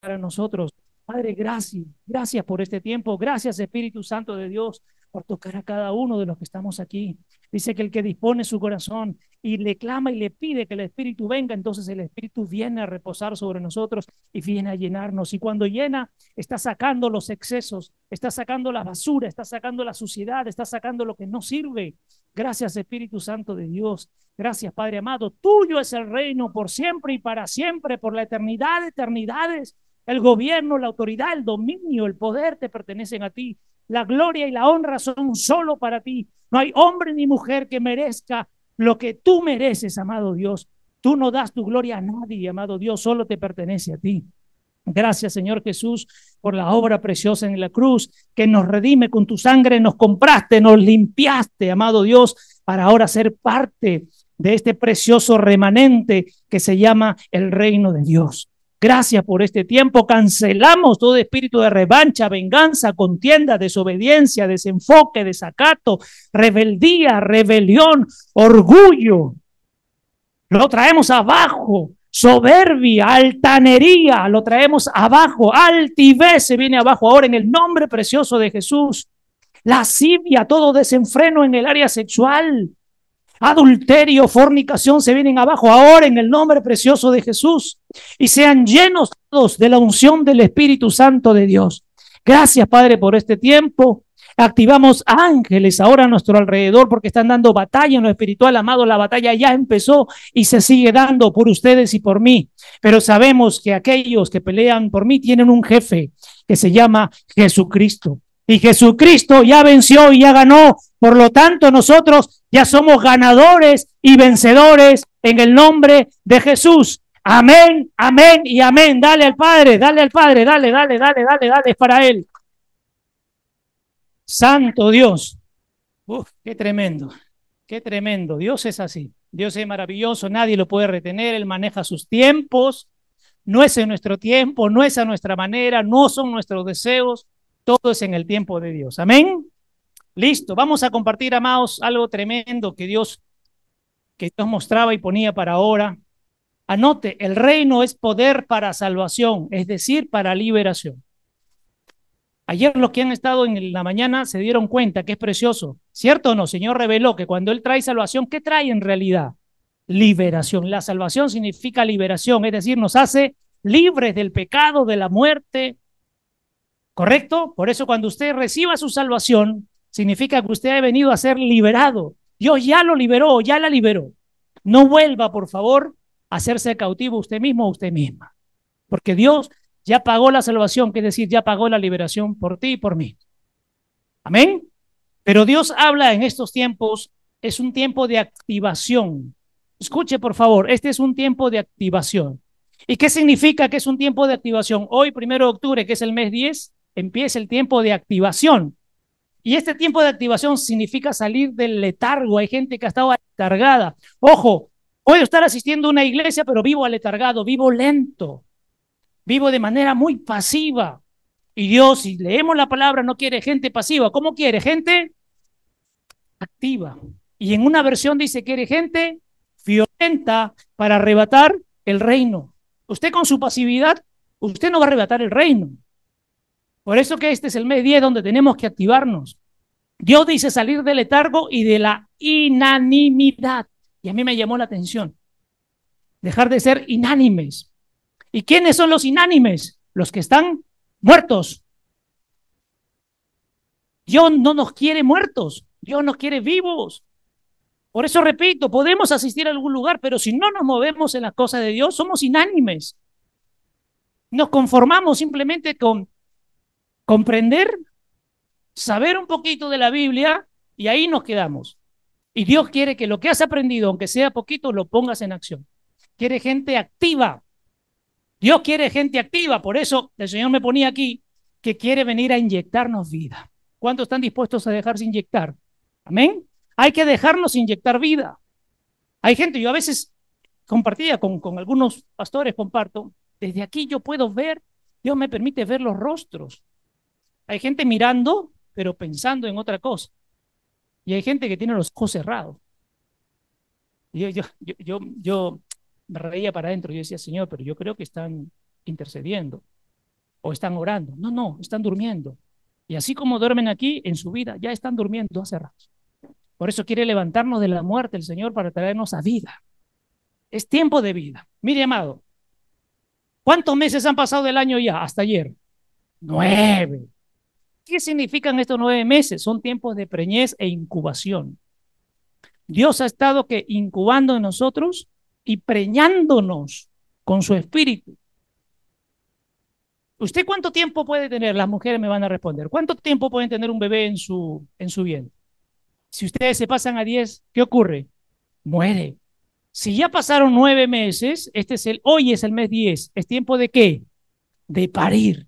para nosotros. Padre, gracias, gracias por este tiempo, gracias Espíritu Santo de Dios por tocar a cada uno de los que estamos aquí. Dice que el que dispone su corazón y le clama y le pide que el Espíritu venga, entonces el Espíritu viene a reposar sobre nosotros y viene a llenarnos. Y cuando llena, está sacando los excesos, está sacando la basura, está sacando la suciedad, está sacando lo que no sirve. Gracias Espíritu Santo de Dios. Gracias Padre amado. Tuyo es el reino por siempre y para siempre, por la eternidad de eternidades. El gobierno, la autoridad, el dominio, el poder te pertenecen a ti. La gloria y la honra son solo para ti. No hay hombre ni mujer que merezca lo que tú mereces, amado Dios. Tú no das tu gloria a nadie, amado Dios, solo te pertenece a ti. Gracias, Señor Jesús, por la obra preciosa en la cruz, que nos redime con tu sangre, nos compraste, nos limpiaste, amado Dios, para ahora ser parte de este precioso remanente que se llama el reino de Dios. Gracias por este tiempo. Cancelamos todo espíritu de revancha, venganza, contienda, desobediencia, desenfoque, desacato, rebeldía, rebelión, orgullo. Lo traemos abajo. Soberbia, altanería, lo traemos abajo. Altivez se viene abajo ahora en el nombre precioso de Jesús. Lascivia, todo desenfreno en el área sexual. Adulterio, fornicación se vienen abajo ahora en el nombre precioso de Jesús y sean llenos de la unción del Espíritu Santo de Dios. Gracias, Padre, por este tiempo. Activamos ángeles ahora a nuestro alrededor porque están dando batalla en lo espiritual, amado. La batalla ya empezó y se sigue dando por ustedes y por mí. Pero sabemos que aquellos que pelean por mí tienen un jefe que se llama Jesucristo. Y Jesucristo ya venció y ya ganó. Por lo tanto, nosotros ya somos ganadores y vencedores en el nombre de Jesús. Amén, amén y amén. Dale al Padre, dale al Padre, dale, dale, dale, dale, dale, para Él. Santo Dios. Uf, qué tremendo, qué tremendo. Dios es así. Dios es maravilloso, nadie lo puede retener, Él maneja sus tiempos. No es en nuestro tiempo, no es a nuestra manera, no son nuestros deseos, todo es en el tiempo de Dios. Amén. Listo, vamos a compartir, amados, algo tremendo que Dios, que Dios mostraba y ponía para ahora. Anote, el reino es poder para salvación, es decir, para liberación. Ayer los que han estado en la mañana se dieron cuenta que es precioso. ¿Cierto o no? Señor reveló que cuando Él trae salvación, ¿qué trae en realidad? Liberación. La salvación significa liberación, es decir, nos hace libres del pecado, de la muerte, ¿Correcto? Por eso cuando usted reciba su salvación, significa que usted ha venido a ser liberado. Dios ya lo liberó, ya la liberó. No vuelva, por favor, hacerse cautivo usted mismo o usted misma. Porque Dios ya pagó la salvación, que es decir, ya pagó la liberación por ti y por mí. Amén. Pero Dios habla en estos tiempos, es un tiempo de activación. Escuche, por favor, este es un tiempo de activación. ¿Y qué significa que es un tiempo de activación? Hoy, primero de octubre, que es el mes 10, empieza el tiempo de activación. Y este tiempo de activación significa salir del letargo. Hay gente que ha estado aletargada. Ojo, puedo estar asistiendo a una iglesia, pero vivo aletargado, vivo lento, vivo de manera muy pasiva. Y Dios, si leemos la palabra, no quiere gente pasiva. ¿Cómo quiere? Gente activa. Y en una versión dice, quiere gente violenta para arrebatar el reino. Usted con su pasividad, usted no va a arrebatar el reino. Por eso que este es el mes 10 donde tenemos que activarnos. Dios dice salir del letargo y de la inanimidad. A mí me llamó la atención. Dejar de ser inánimes. ¿Y quiénes son los inánimes? Los que están muertos. Dios no nos quiere muertos. Dios nos quiere vivos. Por eso repito, podemos asistir a algún lugar, pero si no nos movemos en las cosas de Dios, somos inánimes. Nos conformamos simplemente con comprender, saber un poquito de la Biblia y ahí nos quedamos. Y Dios quiere que lo que has aprendido, aunque sea poquito, lo pongas en acción. Quiere gente activa. Dios quiere gente activa. Por eso el Señor me ponía aquí que quiere venir a inyectarnos vida. ¿Cuántos están dispuestos a dejarse inyectar? Amén. Hay que dejarnos inyectar vida. Hay gente, yo a veces compartía con, con algunos pastores, comparto, desde aquí yo puedo ver, Dios me permite ver los rostros. Hay gente mirando, pero pensando en otra cosa. Y hay gente que tiene los ojos cerrados. yo, yo, yo, yo, me reía para adentro. Yo decía, Señor, pero yo creo que están intercediendo. o están orando. No, no, están durmiendo. Y así como duermen aquí, en su vida ya están durmiendo hace. Por eso quiere levantarnos de la muerte el Señor para traernos a vida. Es tiempo de vida. Mire, amado, ¿cuántos meses han pasado del año ya hasta ayer? Nueve. ¿Qué significan estos nueve meses? Son tiempos de preñez e incubación. Dios ha estado que incubando en nosotros y preñándonos con su espíritu. ¿Usted cuánto tiempo puede tener? Las mujeres me van a responder. ¿Cuánto tiempo pueden tener un bebé en su, en su vientre? Si ustedes se pasan a 10, ¿qué ocurre? Muere. Si ya pasaron nueve meses, este es el, hoy es el mes 10, ¿es tiempo de qué? De parir.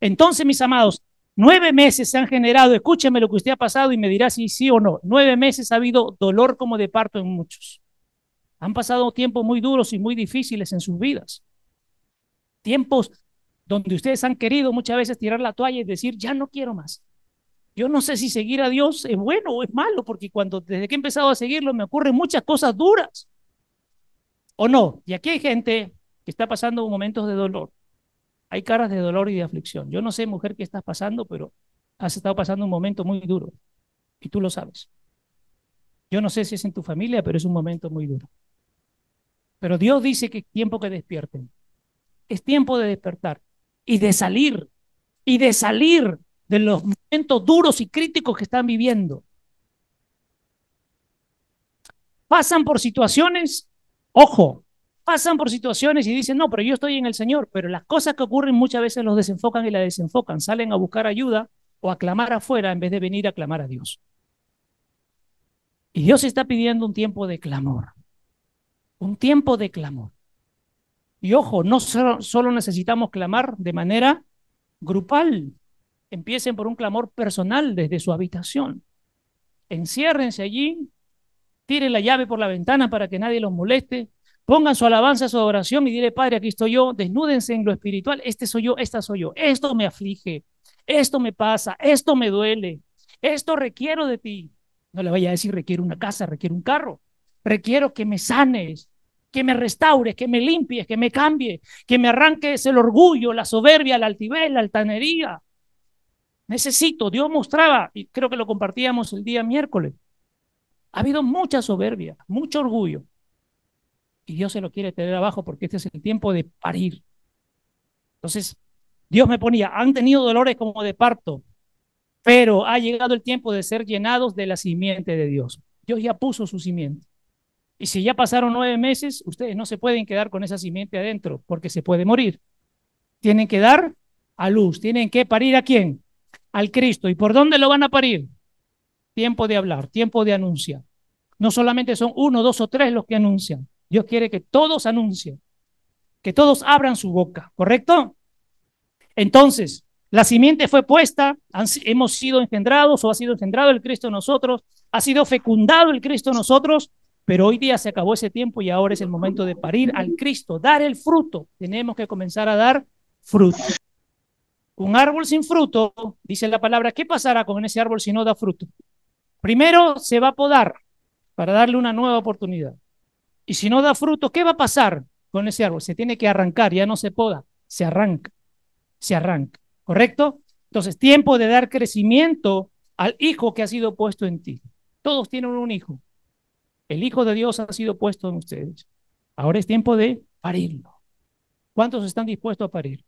Entonces, mis amados, nueve meses se han generado, escúcheme lo que usted ha pasado y me dirá si sí o no. Nueve meses ha habido dolor como de parto en muchos. Han pasado tiempos muy duros y muy difíciles en sus vidas. Tiempos donde ustedes han querido muchas veces tirar la toalla y decir, ya no quiero más. Yo no sé si seguir a Dios es bueno o es malo, porque cuando desde que he empezado a seguirlo me ocurren muchas cosas duras. ¿O no? Y aquí hay gente que está pasando momentos de dolor. Hay caras de dolor y de aflicción. Yo no sé, mujer, qué estás pasando, pero has estado pasando un momento muy duro. Y tú lo sabes. Yo no sé si es en tu familia, pero es un momento muy duro. Pero Dios dice que es tiempo que despierten. Es tiempo de despertar y de salir, y de salir de los momentos duros y críticos que están viviendo. Pasan por situaciones, ojo, pasan por situaciones y dicen, no, pero yo estoy en el Señor, pero las cosas que ocurren muchas veces los desenfocan y la desenfocan, salen a buscar ayuda o a clamar afuera en vez de venir a clamar a Dios. Y Dios está pidiendo un tiempo de clamor, un tiempo de clamor. Y ojo, no solo necesitamos clamar de manera grupal. Empiecen por un clamor personal desde su habitación. Enciérrense allí, tiren la llave por la ventana para que nadie los moleste, pongan su alabanza, su adoración y dile, Padre, aquí estoy yo, desnúdense en lo espiritual, este soy yo, esta soy yo, esto me aflige, esto me pasa, esto me duele, esto requiero de ti. No le vaya a decir, requiero una casa, requiero un carro, requiero que me sanes, que me restaures, que me limpies, que me cambie, que me arranques el orgullo, la soberbia, la altivez, la altanería. Necesito, Dios mostraba, y creo que lo compartíamos el día miércoles, ha habido mucha soberbia, mucho orgullo. Y Dios se lo quiere tener abajo porque este es el tiempo de parir. Entonces, Dios me ponía, han tenido dolores como de parto, pero ha llegado el tiempo de ser llenados de la simiente de Dios. Dios ya puso su simiente. Y si ya pasaron nueve meses, ustedes no se pueden quedar con esa simiente adentro porque se puede morir. Tienen que dar a luz, tienen que parir a quién? Al Cristo. ¿Y por dónde lo van a parir? Tiempo de hablar, tiempo de anunciar. No solamente son uno, dos o tres los que anuncian. Dios quiere que todos anuncien, que todos abran su boca, ¿correcto? Entonces, la simiente fue puesta, hemos sido engendrados o ha sido engendrado el Cristo en nosotros, ha sido fecundado el Cristo en nosotros, pero hoy día se acabó ese tiempo y ahora es el momento de parir al Cristo, dar el fruto. Tenemos que comenzar a dar fruto. Un árbol sin fruto, dice la palabra, ¿qué pasará con ese árbol si no da fruto? Primero se va a podar para darle una nueva oportunidad. Y si no da fruto, ¿qué va a pasar con ese árbol? Se tiene que arrancar, ya no se poda, se arranca, se arranca, ¿correcto? Entonces, tiempo de dar crecimiento al hijo que ha sido puesto en ti. Todos tienen un hijo, el Hijo de Dios ha sido puesto en ustedes. Ahora es tiempo de parirlo. ¿Cuántos están dispuestos a parir?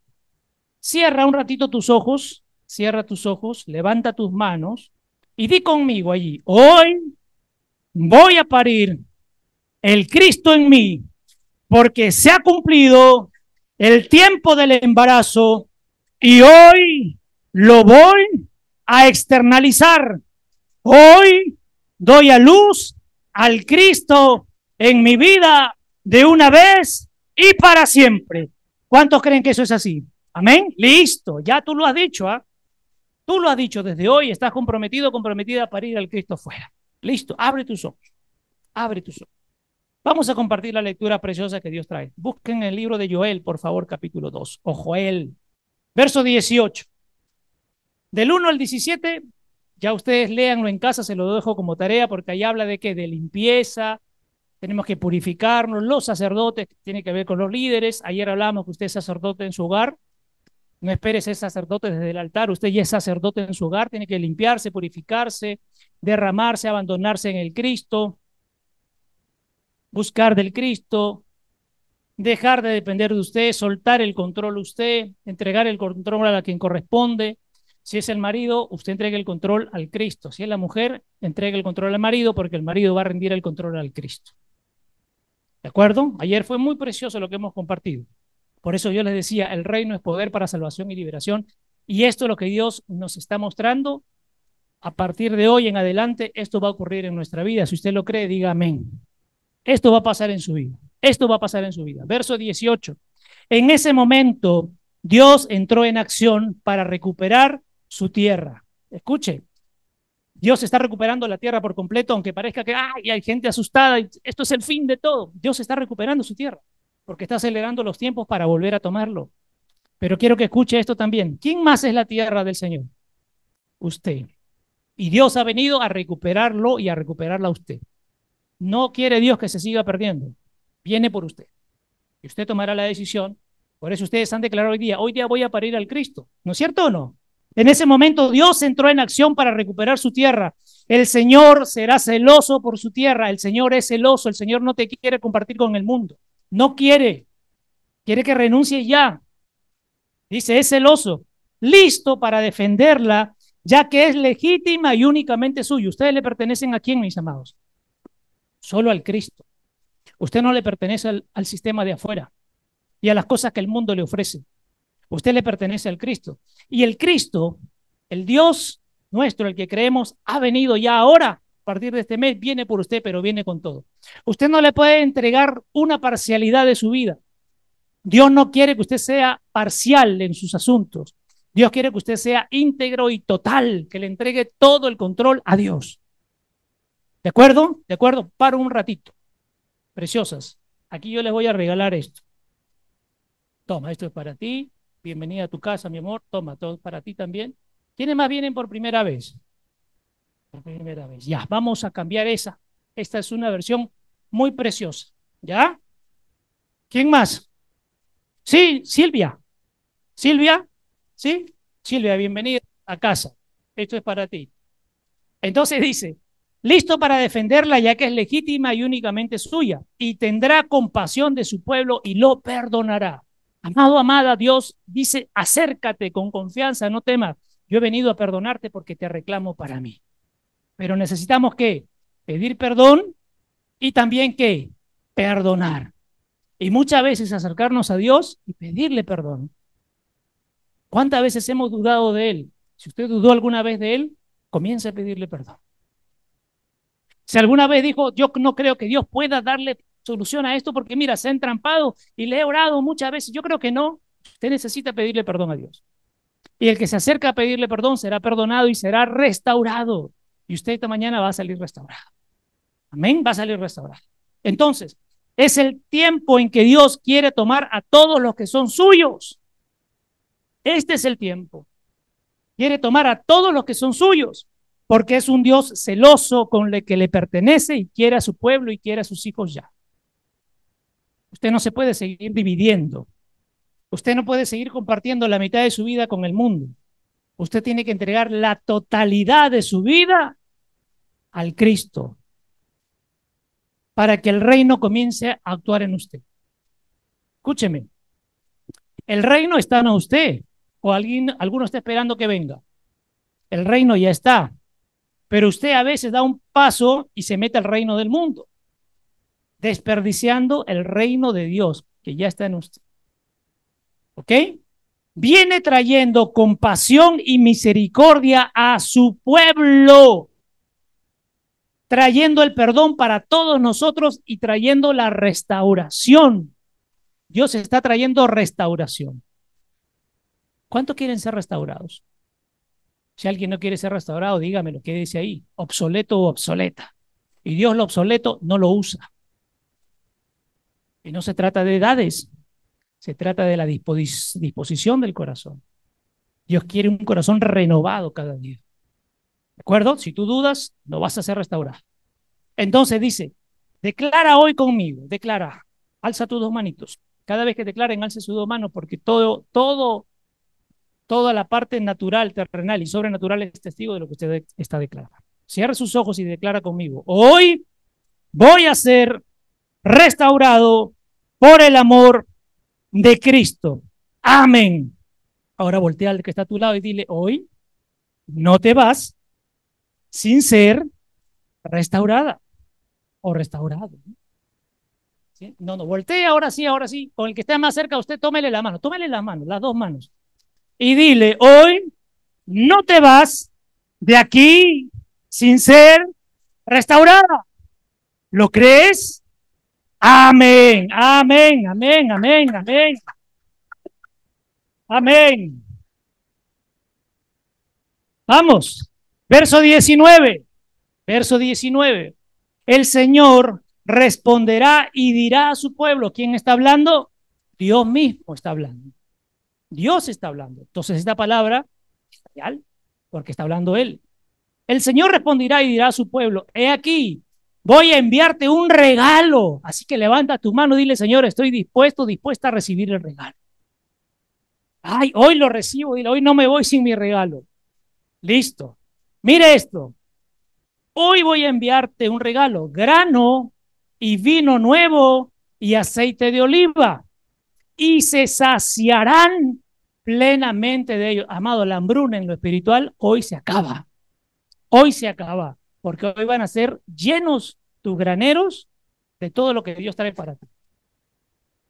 Cierra un ratito tus ojos, cierra tus ojos, levanta tus manos y di conmigo allí, hoy voy a parir el Cristo en mí, porque se ha cumplido el tiempo del embarazo y hoy lo voy a externalizar. Hoy doy a luz al Cristo en mi vida de una vez y para siempre. ¿Cuántos creen que eso es así? Amén. Listo, ya tú lo has dicho, ¿ah? Tú lo has dicho desde hoy, estás comprometido, comprometida para ir al Cristo fuera. Listo, abre tus ojos. Abre tus ojos. Vamos a compartir la lectura preciosa que Dios trae. Busquen el libro de Joel, por favor, capítulo 2. O Joel, verso 18. Del 1 al 17 ya ustedes léanlo en casa, se lo dejo como tarea porque ahí habla de qué, de limpieza, tenemos que purificarnos, los sacerdotes, tiene que ver con los líderes. Ayer hablamos que usted es sacerdote en su hogar, No espere ser sacerdote desde el altar. Usted ya es sacerdote en su hogar, tiene que limpiarse, purificarse, derramarse, abandonarse en el Cristo, buscar del Cristo, dejar de depender de usted, soltar el control usted, entregar el control a quien corresponde. Si es el marido, usted entrega el control al Cristo. Si es la mujer, entrega el control al marido porque el marido va a rendir el control al Cristo. ¿De acuerdo? Ayer fue muy precioso lo que hemos compartido. Por eso yo les decía, el reino es poder para salvación y liberación. Y esto es lo que Dios nos está mostrando. A partir de hoy en adelante, esto va a ocurrir en nuestra vida. Si usted lo cree, diga amén. Esto va a pasar en su vida. Esto va a pasar en su vida. Verso 18. En ese momento, Dios entró en acción para recuperar su tierra. Escuche, Dios está recuperando la tierra por completo, aunque parezca que hay gente asustada, esto es el fin de todo. Dios está recuperando su tierra, porque está acelerando los tiempos para volver a tomarlo. Pero quiero que escuche esto también. ¿Quién más es la tierra del Señor? Usted. Y Dios ha venido a recuperarlo y a recuperarla a usted. No quiere Dios que se siga perdiendo. Viene por usted. Y usted tomará la decisión. Por eso ustedes han declarado hoy día, hoy día voy a parir al Cristo. ¿No es cierto o no? En ese momento Dios entró en acción para recuperar su tierra. El Señor será celoso por su tierra. El Señor es celoso. El Señor no te quiere compartir con el mundo. No quiere. Quiere que renuncie ya. Dice, es celoso. Listo para defenderla, ya que es legítima y únicamente suya. Ustedes le pertenecen a quién, mis amados? Solo al Cristo. Usted no le pertenece al, sistema de afuera y a las cosas que el mundo le ofrece. Usted le pertenece al Cristo. Y el Cristo, el Dios nuestro, el que creemos, ha venido ya ahora, a partir de este mes, viene por usted, pero viene con todo. Usted no le puede entregar una parcialidad de su vida. Dios no quiere que usted sea parcial en sus asuntos. Dios quiere que usted sea íntegro y total, que le entregue todo el control a Dios. ¿De acuerdo? ¿De acuerdo? Paro un ratito. Preciosas. Aquí yo les voy a regalar esto. Toma, esto es para ti bienvenida a tu casa, mi amor, toma, todo para ti también. ¿Quiénes más vienen por primera vez? Por primera vez. Ya, vamos a cambiar esa. Esta es una versión muy preciosa. ¿Ya? ¿Quién más? Sí, Silvia. Silvia, ¿sí? Silvia, bienvenida a casa. Esto es para ti. Entonces dice, listo para defenderla ya que es legítima y únicamente suya, y tendrá compasión de su pueblo y lo perdonará. Amado, amada, Dios dice, acércate con confianza, no temas. Yo he venido a perdonarte porque te reclamo para mí. Pero necesitamos que pedir perdón y también que perdonar. Y muchas veces acercarnos a Dios y pedirle perdón. ¿Cuántas veces hemos dudado de Él? Si usted dudó alguna vez de Él, comience a pedirle perdón. Si alguna vez dijo, yo no creo que Dios pueda darle solución a esto porque mira, se ha entrampado y le he orado muchas veces. Yo creo que no. Usted necesita pedirle perdón a Dios. Y el que se acerca a pedirle perdón será perdonado y será restaurado. Y usted esta mañana va a salir restaurado. Amén, va a salir restaurado. Entonces, es el tiempo en que Dios quiere tomar a todos los que son suyos. Este es el tiempo. Quiere tomar a todos los que son suyos, porque es un Dios celoso con el que le pertenece y quiere a su pueblo y quiere a sus hijos ya. Usted no se puede seguir dividiendo. Usted no puede seguir compartiendo la mitad de su vida con el mundo. Usted tiene que entregar la totalidad de su vida al Cristo para que el reino comience a actuar en usted. Escúcheme, el reino está en usted o alguien, alguno está esperando que venga. El reino ya está, pero usted a veces da un paso y se mete al reino del mundo desperdiciando el reino de Dios que ya está en usted. ¿Ok? Viene trayendo compasión y misericordia a su pueblo, trayendo el perdón para todos nosotros y trayendo la restauración. Dios está trayendo restauración. ¿Cuántos quieren ser restaurados? Si alguien no quiere ser restaurado, dígamelo, ¿qué dice ahí? Obsoleto o obsoleta. Y Dios lo obsoleto no lo usa. Y no se trata de edades, se trata de la disposición del corazón. Dios quiere un corazón renovado cada día. ¿De acuerdo? Si tú dudas, no vas a ser restaurado. Entonces dice, declara hoy conmigo, declara, alza tus dos manitos. Cada vez que declaren, alce sus dos manos, porque todo, todo Toda la parte natural, terrenal y sobrenatural es testigo de lo que usted está declarando. Cierre sus ojos y declara conmigo. Hoy voy a ser restaurado por el amor de Cristo. Amén. Ahora voltea al que está a tu lado y dile, hoy no te vas sin ser restaurada o restaurado. No, no, voltea ahora sí, ahora sí. Con el que esté más cerca, usted tómele la mano, tómele la mano, las dos manos. Y dile, hoy no te vas de aquí sin ser restaurada. ¿Lo crees? Amén, amén, amén, amén, amén. Amén. Vamos, verso 19, verso 19. El Señor responderá y dirá a su pueblo, ¿quién está hablando? Dios mismo está hablando. Dios está hablando. Entonces esta palabra es real, porque está hablando Él. El Señor responderá y dirá a su pueblo, he aquí, voy a enviarte un regalo. Así que levanta tu mano y dile, Señor, estoy dispuesto, dispuesta a recibir el regalo. Ay, hoy lo recibo, dile, hoy no me voy sin mi regalo. Listo. Mire esto. Hoy voy a enviarte un regalo, grano y vino nuevo y aceite de oliva. Y se saciarán plenamente de ellos. Amado, la hambruna en lo espiritual hoy se acaba. Hoy se acaba, porque hoy van a ser llenos tus graneros de todo lo que Dios trae para ti.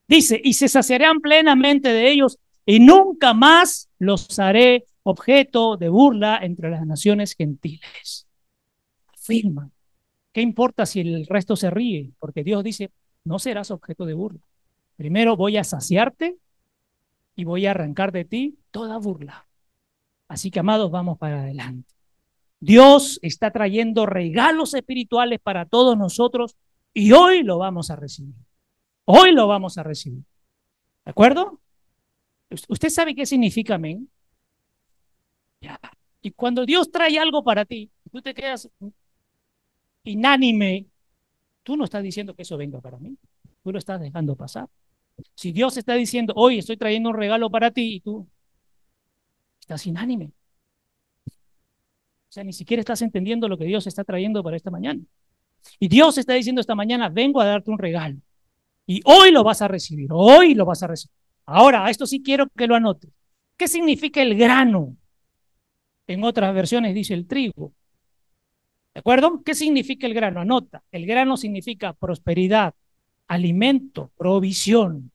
Dice, y se saciarán plenamente de ellos y nunca más los haré objeto de burla entre las naciones gentiles. Afirma. ¿Qué importa si el resto se ríe? Porque Dios dice, no serás objeto de burla. Primero voy a saciarte y voy a arrancar de ti toda burla. Así que, amados, vamos para adelante. Dios está trayendo regalos espirituales para todos nosotros y hoy lo vamos a recibir. Hoy lo vamos a recibir. ¿De acuerdo? ¿Usted sabe qué significa amén? Y cuando Dios trae algo para ti, tú te quedas inánime, tú no estás diciendo que eso venga para mí, tú lo estás dejando pasar. Si Dios está diciendo, hoy estoy trayendo un regalo para ti y tú estás inánime. O sea, ni siquiera estás entendiendo lo que Dios está trayendo para esta mañana. Y Dios está diciendo esta mañana, vengo a darte un regalo. Y hoy lo vas a recibir, hoy lo vas a recibir. Ahora, esto sí quiero que lo anote. ¿Qué significa el grano? En otras versiones dice el trigo. ¿De acuerdo? ¿Qué significa el grano? Anota. El grano significa prosperidad, alimento, provisión.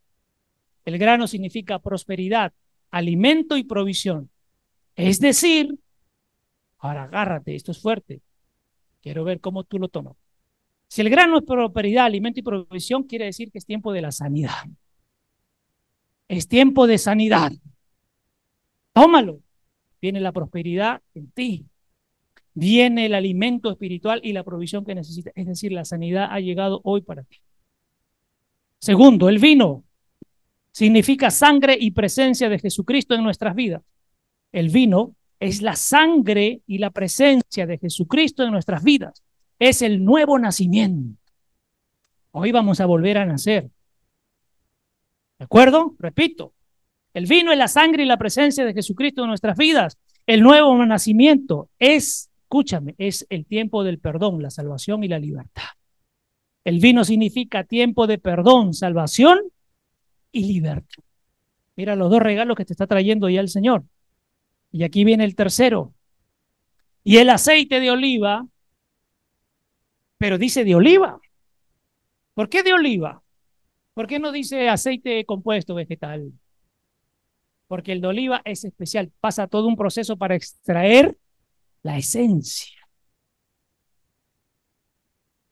El grano significa prosperidad, alimento y provisión. Es decir, ahora agárrate, esto es fuerte. Quiero ver cómo tú lo tomas. Si el grano es prosperidad, alimento y provisión, quiere decir que es tiempo de la sanidad. Es tiempo de sanidad. Tómalo. Viene la prosperidad en ti. Viene el alimento espiritual y la provisión que necesitas. Es decir, la sanidad ha llegado hoy para ti. Segundo, el vino significa sangre y presencia de Jesucristo en nuestras vidas. El vino es la sangre y la presencia de Jesucristo en nuestras vidas. Es el nuevo nacimiento. Hoy vamos a volver a nacer. ¿De acuerdo? Repito, el vino es la sangre y la presencia de Jesucristo en nuestras vidas. El nuevo nacimiento es, escúchame, es el tiempo del perdón, la salvación y la libertad. El vino significa tiempo de perdón, salvación y libertad. Mira los dos regalos que te está trayendo ya el Señor. Y aquí viene el tercero. Y el aceite de oliva, pero dice de oliva. ¿Por qué de oliva? ¿Por qué no dice aceite compuesto vegetal? Porque el de oliva es especial, pasa todo un proceso para extraer la esencia.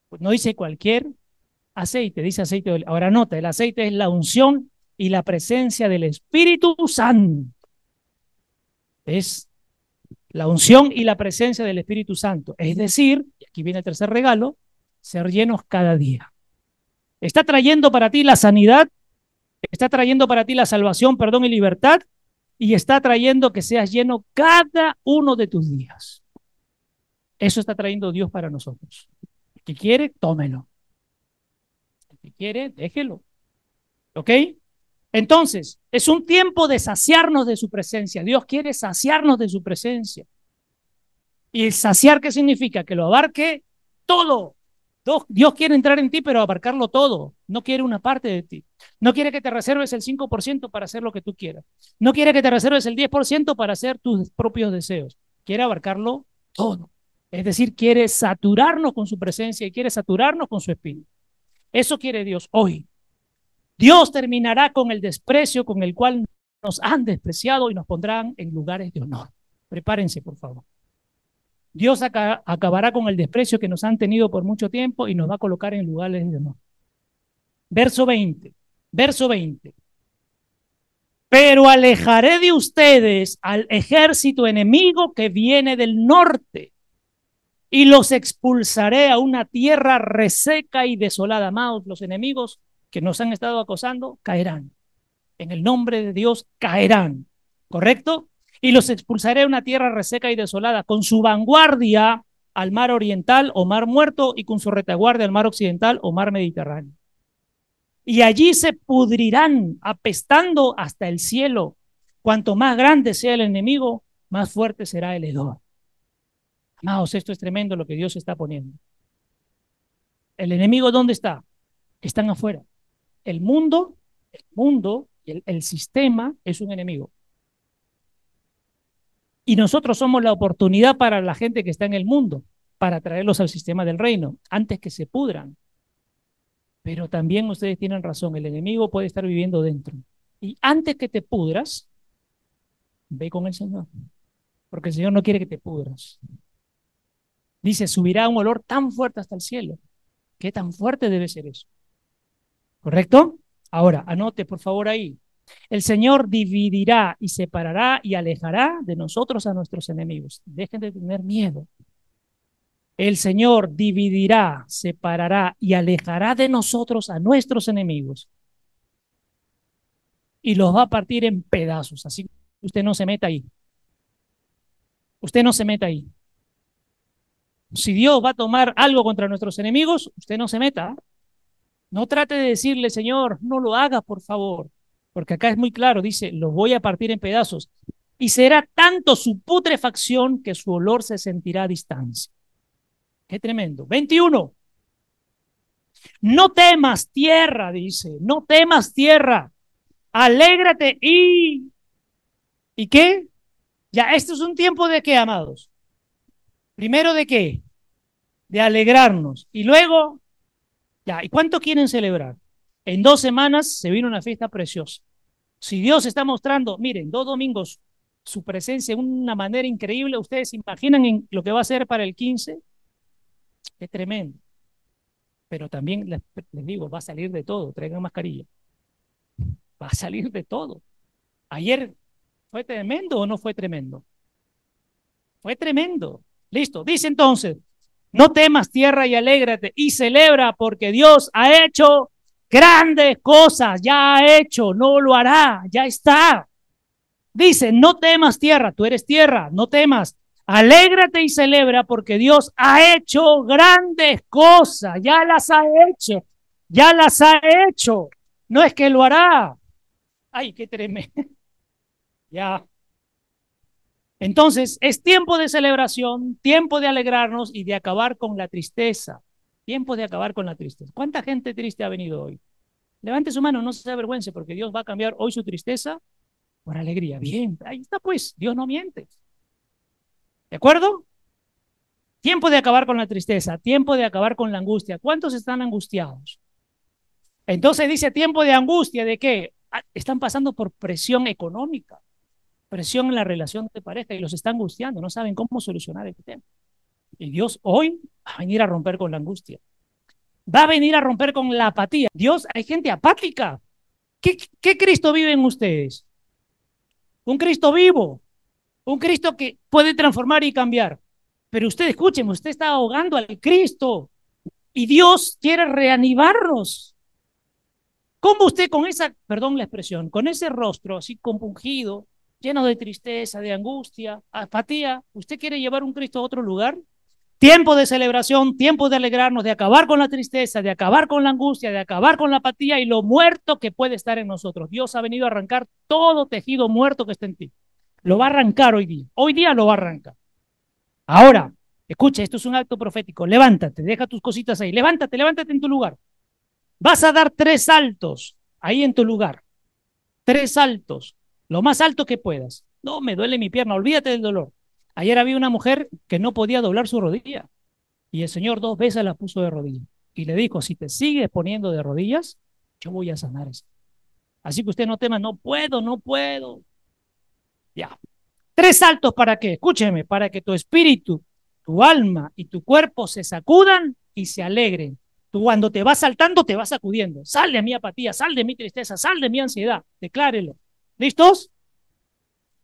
Pues no dice cualquier aceite, dice aceite de. Ahora nota, el aceite es la unción y la presencia del Espíritu Santo. Es la unción y la presencia del Espíritu Santo. Es decir, y aquí viene el tercer regalo, ser llenos cada día. Está trayendo para ti la sanidad, está trayendo para ti la salvación, perdón y libertad, y está trayendo que seas lleno cada uno de tus días. Eso está trayendo Dios para nosotros. Quiere, tómelo. El quiere, déjelo. ¿Ok? Entonces, es un tiempo de saciarnos de su presencia. Dios quiere saciarnos de su presencia. ¿Y saciar qué significa? Que lo abarque todo. Dios quiere entrar en ti, pero abarcarlo todo. No quiere una parte de ti. No quiere que te reserves el 5% para hacer lo que tú quieras. No quiere que te reserves el 10% para hacer tus propios deseos. Quiere abarcarlo todo. Es decir, quiere saturarnos con su presencia y quiere saturarnos con su espíritu. Eso quiere Dios hoy. Dios terminará con el desprecio con el cual nos han despreciado y nos pondrán en lugares de honor. Prepárense, por favor. Dios acabará con el desprecio que nos han tenido por mucho tiempo y nos va a colocar en lugares de honor. Verso 20, verso 20. Pero alejaré de ustedes al ejército enemigo que viene del norte y los expulsaré a una tierra reseca y desolada. Amados, los enemigos que nos han estado acosando caerán. En el nombre de Dios caerán. ¿Correcto? Y los expulsaré a una tierra reseca y desolada, con su vanguardia al mar oriental o mar muerto y con su retaguardia al mar occidental o mar mediterráneo. Y allí se pudrirán, apestando hasta el cielo. Cuanto más grande sea el enemigo, más fuerte será el hedor. Amados, esto es tremendo lo que Dios está poniendo. ¿El enemigo dónde está? Están afuera. El mundo, el mundo, el, el sistema es un enemigo. Y nosotros somos la oportunidad para la gente que está en el mundo, para traerlos al sistema del reino, antes que se pudran. Pero también ustedes tienen razón, el enemigo puede estar viviendo dentro. Y antes que te pudras, ve con el Señor, porque el Señor no quiere que te pudras. Dice, subirá un olor tan fuerte hasta el cielo. ¿Qué tan fuerte debe ser eso? ¿Correcto? Ahora, anote por favor ahí. El Señor dividirá y separará y alejará de nosotros a nuestros enemigos. Dejen de tener miedo. El Señor dividirá, separará y alejará de nosotros a nuestros enemigos. Y los va a partir en pedazos. Así usted no se meta ahí. Usted no se meta ahí. Si Dios va a tomar algo contra nuestros enemigos, usted no se meta. No trate de decirle, Señor, no lo haga, por favor. Porque acá es muy claro, dice, los voy a partir en pedazos. Y será tanto su putrefacción que su olor se sentirá a distancia. Qué tremendo. 21. No temas tierra, dice, no temas tierra. Alégrate y... ¿Y qué? Ya, esto es un tiempo de qué, amados? Primero de qué? De alegrarnos. Y luego, ya, ¿y cuánto quieren celebrar? En dos semanas se vino una fiesta preciosa. Si Dios está mostrando, miren, dos domingos su presencia de una manera increíble, ¿ustedes imaginan en lo que va a ser para el 15? Es tremendo. Pero también les, les digo, va a salir de todo, traigan mascarilla. Va a salir de todo. Ayer fue tremendo o no fue tremendo? Fue tremendo. Listo. Dice entonces, no temas tierra y alégrate y celebra porque Dios ha hecho grandes cosas, ya ha hecho, no lo hará, ya está. Dice, no temas tierra, tú eres tierra, no temas. Alégrate y celebra porque Dios ha hecho grandes cosas, ya las ha hecho, ya las ha hecho. No es que lo hará. Ay, qué tremendo. ya, entonces, es tiempo de celebración, tiempo de alegrarnos y de acabar con la tristeza. Tiempo de acabar con la tristeza. ¿Cuánta gente triste ha venido hoy? Levante su mano, no se avergüence, porque Dios va a cambiar hoy su tristeza por alegría. Bien, ahí está pues, Dios no miente. ¿De acuerdo? Tiempo de acabar con la tristeza, tiempo de acabar con la angustia. ¿Cuántos están angustiados? Entonces dice tiempo de angustia, ¿de qué? Ah, están pasando por presión económica presión en la relación de pareja y los está angustiando, no saben cómo solucionar el tema. Y Dios hoy va a venir a romper con la angustia. Va a venir a romper con la apatía. Dios, hay gente apática. ¿Qué, Cristo vive en ustedes? Un Cristo vivo. Un Cristo que puede transformar y cambiar. Pero usted, escuchen, usted está ahogando al Cristo. Y Dios quiere reanimarnos. ¿Cómo usted con esa, perdón la expresión, con ese rostro así compungido, lleno de tristeza, de angustia, apatía, ¿usted quiere llevar un Cristo a otro lugar? Tiempo de celebración, tiempo de alegrarnos, de acabar con la tristeza, de acabar con la angustia, de acabar con la apatía y lo muerto que puede estar en nosotros. Dios ha venido a arrancar todo tejido muerto que está en ti. Lo va a arrancar hoy día. Hoy día lo va a arrancar. Ahora, escucha, esto es un acto profético. Levántate, deja tus cositas ahí. Levántate, levántate en tu lugar. Vas a dar tres saltos ahí en tu lugar. Tres saltos, lo más alto que puedas. No, me duele mi pierna, olvídate del dolor. Ayer había una mujer que no podía doblar su rodilla y el Señor dos veces la puso de rodillas y le dijo, si te sigues poniendo de rodillas, yo voy a sanar eso. Así que usted no tema, no puedo, no puedo. Ya. Tres saltos para qué? Escúcheme, para que tu espíritu, tu alma y tu cuerpo se sacudan y se alegren. Tú cuando te vas saltando, te vas sacudiendo. Sal de mi apatía, sal de mi tristeza, sal de mi ansiedad. Declárelo. ¿Listos?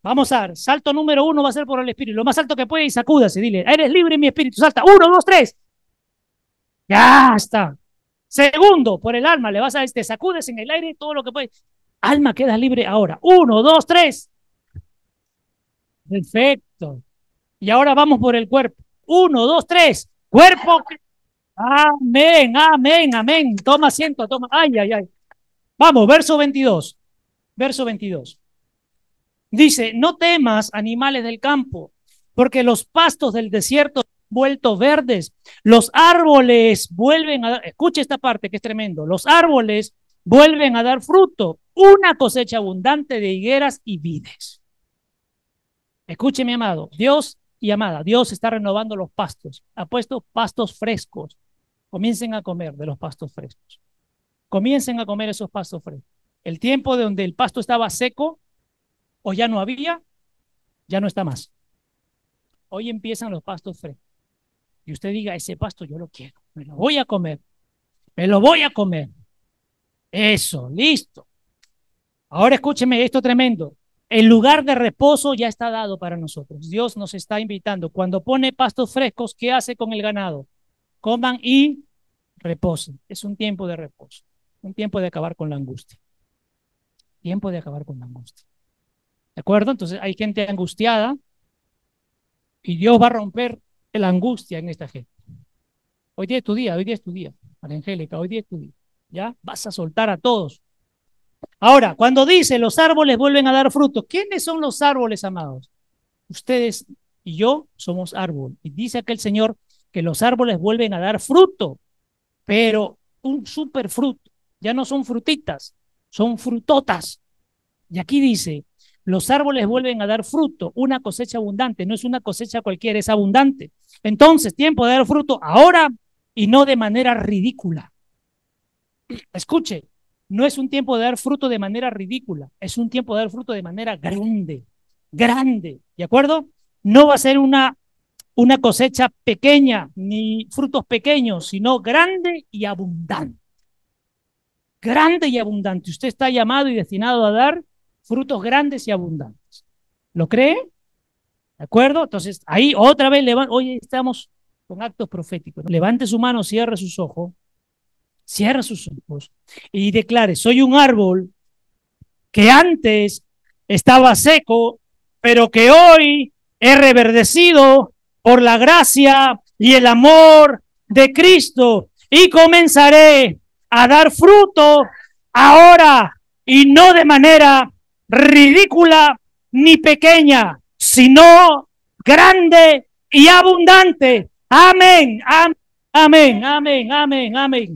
Vamos a ver, salto número uno va a ser por el espíritu, lo más alto que puede y sacúdase, dile, eres libre mi espíritu, salta, uno, dos, tres. Ya está. Segundo, por el alma, le vas a decir, te sacudes en el aire todo lo que puede. Alma queda libre ahora. Uno, dos, tres. Perfecto. Y ahora vamos por el cuerpo. Uno, dos, tres. Cuerpo. Amén, amén, amén. Toma asiento, toma. Ay, ay, ay. Vamos, verso 22. Verso 22. Dice, no temas animales del campo, porque los pastos del desierto han vuelto verdes, los árboles vuelven a dar, escuche esta parte que es tremendo, los árboles vuelven a dar fruto, una cosecha abundante de higueras y vides. Escuche mi amado, Dios y amada, Dios está renovando los pastos, ha puesto pastos frescos, comiencen a comer de los pastos frescos, comiencen a comer esos pastos frescos. El tiempo de donde el pasto estaba seco, o ya no había, ya no está más. Hoy empiezan los pastos frescos. Y usted diga, ese pasto yo lo quiero, me lo voy a comer, me lo voy a comer. Eso, listo. Ahora escúcheme esto tremendo. El lugar de reposo ya está dado para nosotros. Dios nos está invitando. Cuando pone pastos frescos, ¿qué hace con el ganado? Coman y reposen. Es un tiempo de reposo. Un tiempo de acabar con la angustia. Tiempo de acabar con la angustia. ¿De acuerdo? Entonces hay gente angustiada y Dios va a romper la angustia en esta gente. Hoy día es tu día, hoy día es tu día, María Angélica, hoy día es tu día. ¿Ya? Vas a soltar a todos. Ahora, cuando dice los árboles vuelven a dar fruto, ¿quiénes son los árboles, amados? Ustedes y yo somos árbol. Y dice aquel Señor que los árboles vuelven a dar fruto, pero un super fruto. Ya no son frutitas, son frutotas. Y aquí dice, los árboles vuelven a dar fruto, una cosecha abundante, no es una cosecha cualquiera, es abundante. Entonces, tiempo de dar fruto ahora y no de manera ridícula. Escuche, no es un tiempo de dar fruto de manera ridícula, es un tiempo de dar fruto de manera grande, grande, ¿de acuerdo? No va a ser una, una cosecha pequeña ni frutos pequeños, sino grande y abundante. Grande y abundante. Usted está llamado y destinado a dar frutos grandes y abundantes. ¿Lo cree? ¿De acuerdo? Entonces, ahí otra vez, hoy estamos con actos proféticos. Levante su mano, cierre sus ojos, cierre sus ojos y declare, soy un árbol que antes estaba seco, pero que hoy he reverdecido por la gracia y el amor de Cristo y comenzaré a dar fruto ahora y no de manera ridícula ni pequeña, sino grande y abundante. Amén, amén, amén, amén, amén.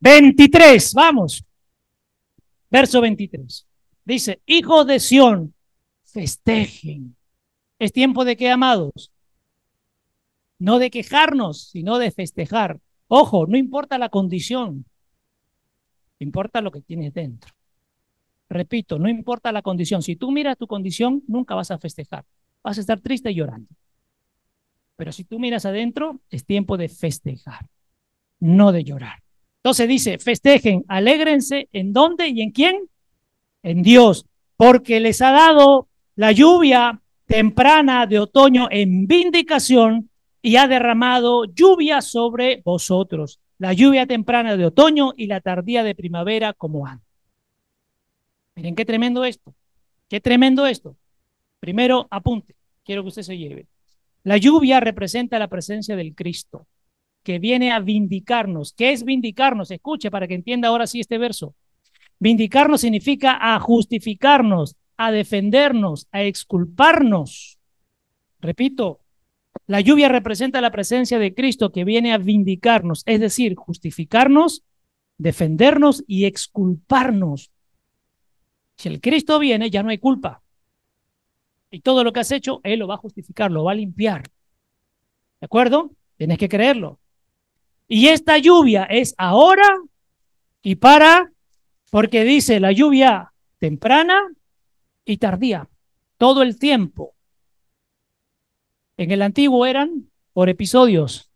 23, vamos. Verso 23. Dice, hijos de Sión, festejen. Es tiempo de que, amados, no de quejarnos, sino de festejar. Ojo, no importa la condición, importa lo que tienes dentro. Repito, no importa la condición. Si tú miras tu condición, nunca vas a festejar. Vas a estar triste y llorando. Pero si tú miras adentro, es tiempo de festejar, no de llorar. Entonces dice, festejen, alégrense, ¿en dónde y en quién? En Dios, porque les ha dado la lluvia temprana de otoño en vindicación y ha derramado lluvia sobre vosotros, la lluvia temprana de otoño y la tardía de primavera como antes. Miren qué tremendo esto. Qué tremendo esto. Primero, apunte. Quiero que usted se lleve. La lluvia representa la presencia del Cristo, que viene a vindicarnos. ¿Qué es vindicarnos? Escuche para que entienda ahora sí este verso. Vindicarnos significa a justificarnos, a defendernos, a exculparnos. Repito, la lluvia representa la presencia de Cristo que viene a vindicarnos, es decir, justificarnos, defendernos y exculparnos. Si el Cristo viene, ya no hay culpa. Y todo lo que has hecho, Él lo va a justificar, lo va a limpiar. ¿De acuerdo? Tienes que creerlo. Y esta lluvia es ahora y para, porque dice la lluvia temprana y tardía, todo el tiempo. En el antiguo eran por episodios,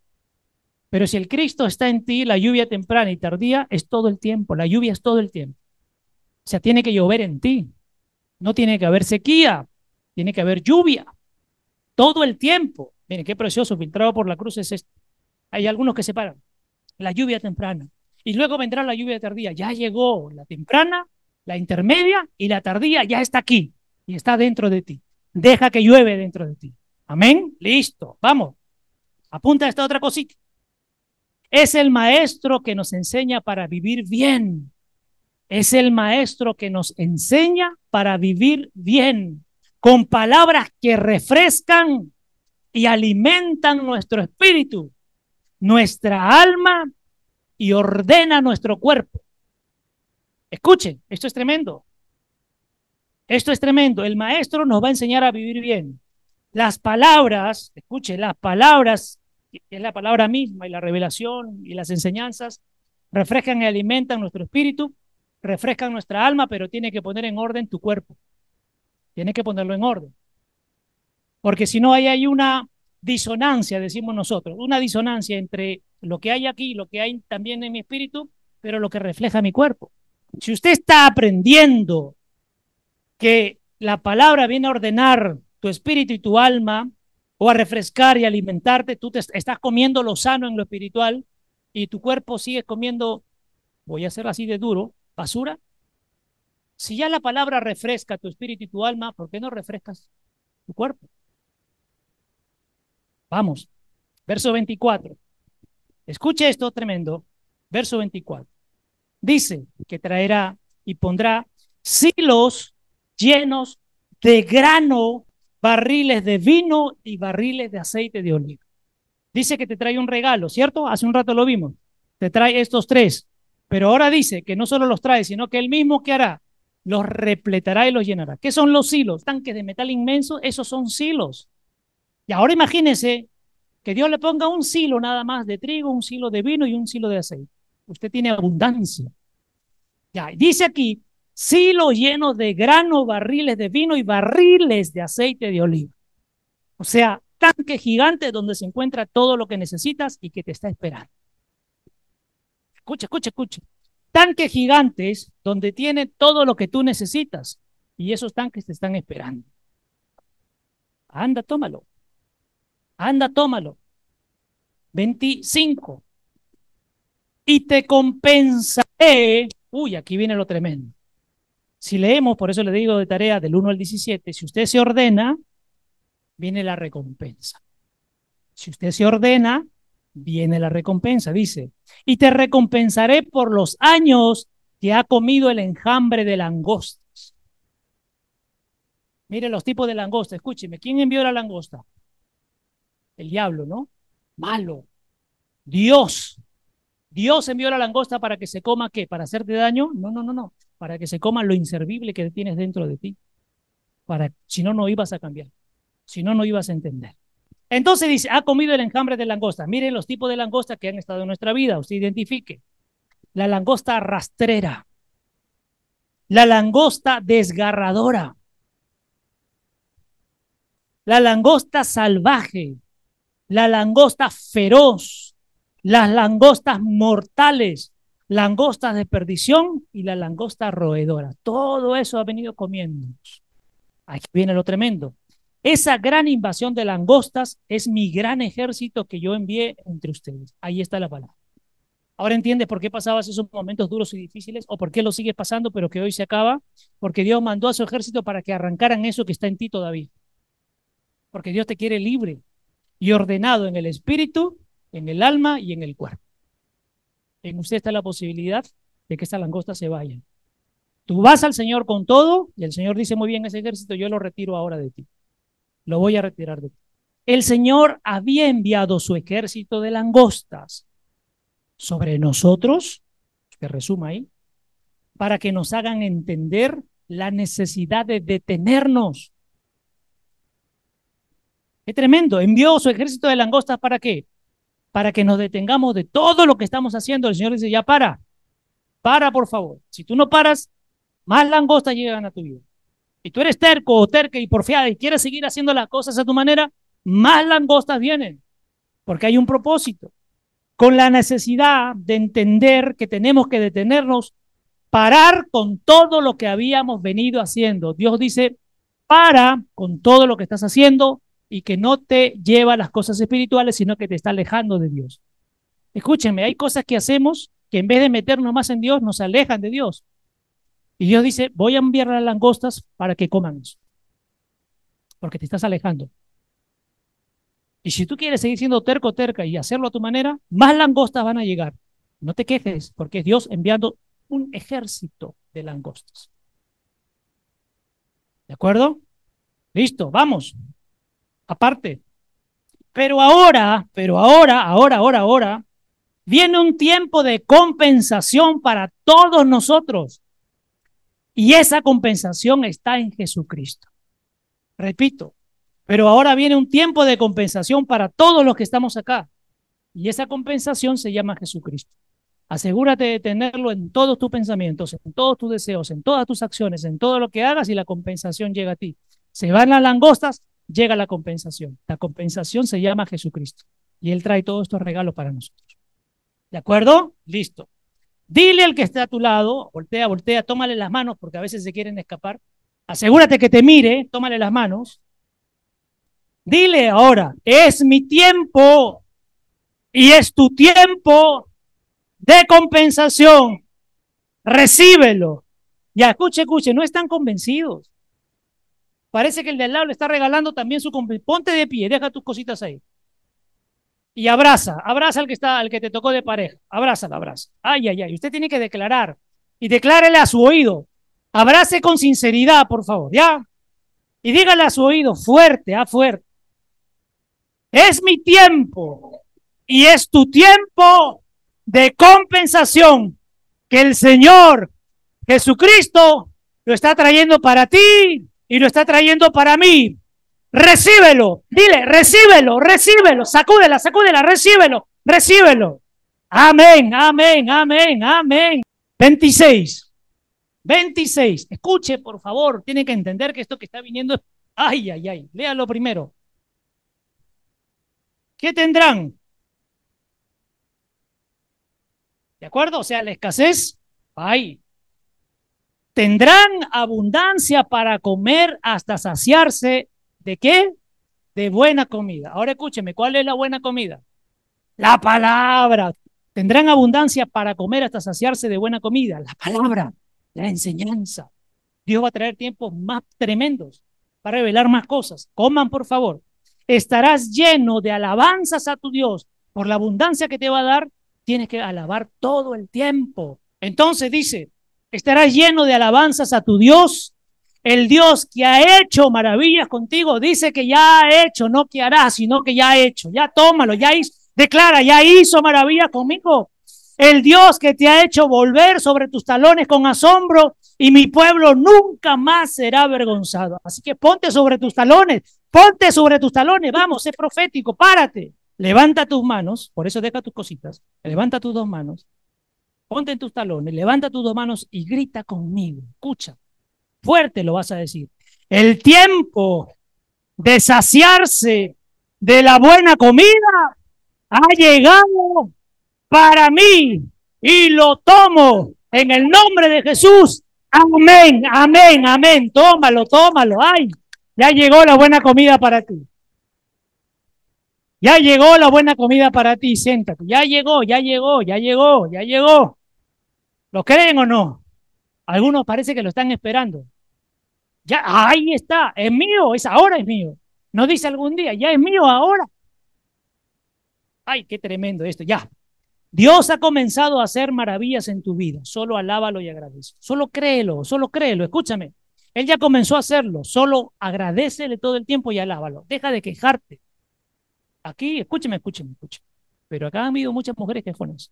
pero si el Cristo está en ti, la lluvia temprana y tardía es todo el tiempo, la lluvia es todo el tiempo. O sea, tiene que llover en ti, no tiene que haber sequía, tiene que haber lluvia todo el tiempo. Miren, qué precioso, filtrado por la cruz es esto. Hay algunos que separan la lluvia temprana y luego vendrá la lluvia tardía. Ya llegó la temprana, la intermedia y la tardía ya está aquí y está dentro de ti. Deja que llueve dentro de ti. Amén. Listo. Vamos. Apunta esta otra cosita. Es el maestro que nos enseña para vivir bien. Es el maestro que nos enseña para vivir bien con palabras que refrescan y alimentan nuestro espíritu, nuestra alma y ordena nuestro cuerpo. Escuchen, esto es tremendo. Esto es tremendo. El maestro nos va a enseñar a vivir bien. Las palabras, escuchen, las palabras, que es la palabra misma y la revelación y las enseñanzas, refrescan y alimentan nuestro espíritu, refrescan nuestra alma, pero tiene que poner en orden tu cuerpo. Tiene que ponerlo en orden. Porque si no, ahí hay una disonancia, decimos nosotros, una disonancia entre lo que hay aquí lo que hay también en mi espíritu, pero lo que refleja mi cuerpo. Si usted está aprendiendo que la palabra viene a ordenar tu espíritu y tu alma, o a refrescar y alimentarte, tú te estás comiendo lo sano en lo espiritual y tu cuerpo sigue comiendo, voy a ser así de duro, basura, si ya la palabra refresca tu espíritu y tu alma, ¿por qué no refrescas tu cuerpo? Vamos, verso 24. Escuche esto tremendo. Verso 24. Dice que traerá y pondrá silos llenos de grano, barriles de vino y barriles de aceite de oliva. Dice que te trae un regalo, ¿cierto? Hace un rato lo vimos. Te trae estos tres. Pero ahora dice que no solo los trae, sino que él mismo que hará los repletará y los llenará. ¿Qué son los silos? Tanques de metal inmenso, esos son silos. Y ahora imagínese que Dios le ponga un silo nada más de trigo, un silo de vino y un silo de aceite. Usted tiene abundancia. Ya, dice aquí, silo lleno de grano, barriles de vino y barriles de aceite de oliva. O sea, tanque gigante donde se encuentra todo lo que necesitas y que te está esperando. Escucha, escucha, escucha tanques gigantes donde tiene todo lo que tú necesitas y esos tanques te están esperando. Anda, tómalo. Anda, tómalo. 25. Y te compensaré. Uy, aquí viene lo tremendo. Si leemos, por eso le digo de tarea del 1 al 17, si usted se ordena, viene la recompensa. Si usted se ordena, viene la recompensa, dice, y te recompensaré por los años que ha comido el enjambre de langostas. Mire los tipos de langosta, escúcheme, ¿quién envió la langosta? El diablo, ¿no? Malo. Dios. Dios envió la langosta para que se coma qué? ¿Para hacerte daño? No, no, no, no. Para que se coma lo inservible que tienes dentro de ti. Para, si no, no ibas a cambiar. Si no, no ibas a entender. Entonces dice, ha comido el enjambre de langosta. Miren los tipos de langosta que han estado en nuestra vida, usted identifique. La langosta rastrera, la langosta desgarradora, la langosta salvaje, la langosta feroz, las langostas mortales, langostas de perdición y la langosta roedora. Todo eso ha venido comiendo. Aquí viene lo tremendo. Esa gran invasión de langostas es mi gran ejército que yo envié entre ustedes. Ahí está la palabra. Ahora entiendes por qué pasabas esos momentos duros y difíciles o por qué lo sigues pasando, pero que hoy se acaba, porque Dios mandó a su ejército para que arrancaran eso que está en ti todavía. Porque Dios te quiere libre. y ordenado en el espíritu, en el alma y en el cuerpo. En usted está la posibilidad de que esta langosta se vaya. Tú vas al Señor con todo y el Señor dice muy bien ese ejército, yo lo retiro ahora de ti. Lo voy a retirar de ti. El Señor había enviado su ejército de langostas sobre nosotros, que resuma ahí, para que nos hagan entender la necesidad de detenernos. Es tremendo. Envió su ejército de langostas para qué? Para que nos detengamos de todo lo que estamos haciendo. El Señor dice, ya para, para por favor. Si tú no paras, más langostas llegan a tu vida. Y tú eres terco o terca y porfiada y quieres seguir haciendo las cosas a tu manera, más langostas vienen. Porque hay un propósito. Con la necesidad de entender que tenemos que detenernos parar con todo lo que habíamos venido haciendo. Dios dice, para con todo lo que estás haciendo y que no te lleva a las cosas espirituales, sino que te está alejando de Dios. Escúchenme, hay cosas que hacemos que en vez de meternos más en Dios, nos alejan de Dios. Y Dios dice, voy a enviar las langostas para que coman eso. Porque te estás alejando. Y si tú quieres seguir siendo terco, terca y hacerlo a tu manera, más langostas van a llegar. No te quejes, porque es Dios enviando un ejército de langostas. ¿De acuerdo? Listo, vamos. Aparte. Pero ahora, pero ahora, ahora, ahora, ahora, viene un tiempo de compensación para todos nosotros. Y esa compensación está en Jesucristo. Repito, pero ahora viene un tiempo de compensación para todos los que estamos acá. Y esa compensación se llama Jesucristo. Asegúrate de tenerlo en todos tus pensamientos, en todos tus deseos, en todas tus acciones, en todo lo que hagas y la compensación llega a ti. Se van las langostas, llega la compensación. La compensación se llama Jesucristo y Él trae todos estos regalos para nosotros. ¿De acuerdo? Listo. Dile al que está a tu lado, voltea, voltea, tómale las manos porque a veces se quieren escapar. Asegúrate que te mire, tómale las manos. Dile ahora, es mi tiempo y es tu tiempo de compensación. Recíbelo. Ya, escuche, escuche, no están convencidos. Parece que el de al lado le está regalando también su Ponte de pie, deja tus cositas ahí. Y abraza, abraza al que está, al que te tocó de pareja. Abraza, abraza. Ay, ay, ay. Usted tiene que declarar. Y declárele a su oído. Abrace con sinceridad, por favor, ¿ya? Y dígale a su oído fuerte, a ah, fuerte. Es mi tiempo y es tu tiempo de compensación que el Señor Jesucristo lo está trayendo para ti y lo está trayendo para mí. Recíbelo, dile, recíbelo, recíbelo, sacúdela, sacúdela, recíbelo, recíbelo. Amén, amén, amén, amén. 26. 26. Escuche, por favor, tiene que entender que esto que está viniendo. Ay, ay, ay. Léalo primero. ¿Qué tendrán? ¿De acuerdo? O sea, la escasez, hay. Tendrán abundancia para comer hasta saciarse. ¿De qué? De buena comida. Ahora escúcheme, ¿cuál es la buena comida? La palabra. Tendrán abundancia para comer hasta saciarse de buena comida. La palabra, la enseñanza. Dios va a traer tiempos más tremendos para revelar más cosas. Coman, por favor. Estarás lleno de alabanzas a tu Dios por la abundancia que te va a dar tienes que alabar todo el tiempo. Entonces dice, estarás lleno de alabanzas a tu Dios. El Dios que ha hecho maravillas contigo dice que ya ha hecho, no que hará, sino que ya ha hecho. Ya tómalo, ya hizo, declara, ya hizo maravillas conmigo. El Dios que te ha hecho volver sobre tus talones con asombro y mi pueblo nunca más será avergonzado. Así que ponte sobre tus talones, ponte sobre tus talones, vamos, sé profético, párate. Levanta tus manos, por eso deja tus cositas, levanta tus dos manos, ponte en tus talones, levanta tus dos manos y grita conmigo. Escucha, fuerte lo vas a decir. El tiempo de saciarse de la buena comida ha llegado para mí y lo tomo en el nombre de Jesús. Amén, amén, amén. Tómalo, tómalo. Ay, ya llegó la buena comida para ti. Ya llegó la buena comida para ti, siéntate. Ya llegó, ya llegó, ya llegó, ya llegó. ¿Lo creen o no? Algunos parece que lo están esperando. Ya, ahí está, es mío, es ahora es mío. No dice algún día, ya es mío ahora. Ay, qué tremendo esto. Ya. Dios ha comenzado a hacer maravillas en tu vida. Solo alábalo y agradece. Solo créelo, solo créelo. Escúchame. Él ya comenzó a hacerlo. Solo agradecele todo el tiempo y alábalo. Deja de quejarte. Aquí, escúcheme, escúcheme, escúcheme. Pero acá han habido muchas mujeres quejonas.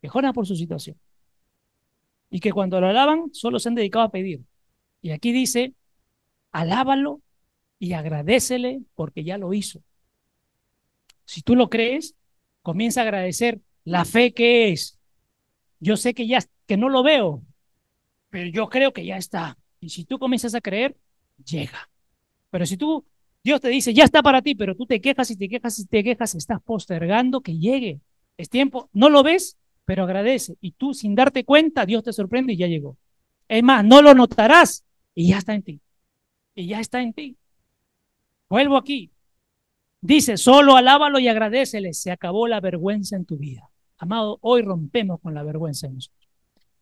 Quejonas por su situación. Y que cuando lo alaban, solo se han dedicado a pedir. Y aquí dice, alábalo y agradecele porque ya lo hizo. Si tú lo crees, comienza a agradecer la fe que es. Yo sé que ya que no lo veo, pero yo creo que ya está. Y si tú comienzas a creer, llega. Pero si tú, Dios te dice, ya está para ti, pero tú te quejas y te quejas y te quejas, estás postergando que llegue. Es tiempo, no lo ves, pero agradece. Y tú, sin darte cuenta, Dios te sorprende y ya llegó. Es más, no lo notarás y ya está en ti. Y ya está en ti. Vuelvo aquí. Dice, solo alábalo y agradecele. Se acabó la vergüenza en tu vida. Amado, hoy rompemos con la vergüenza en nosotros.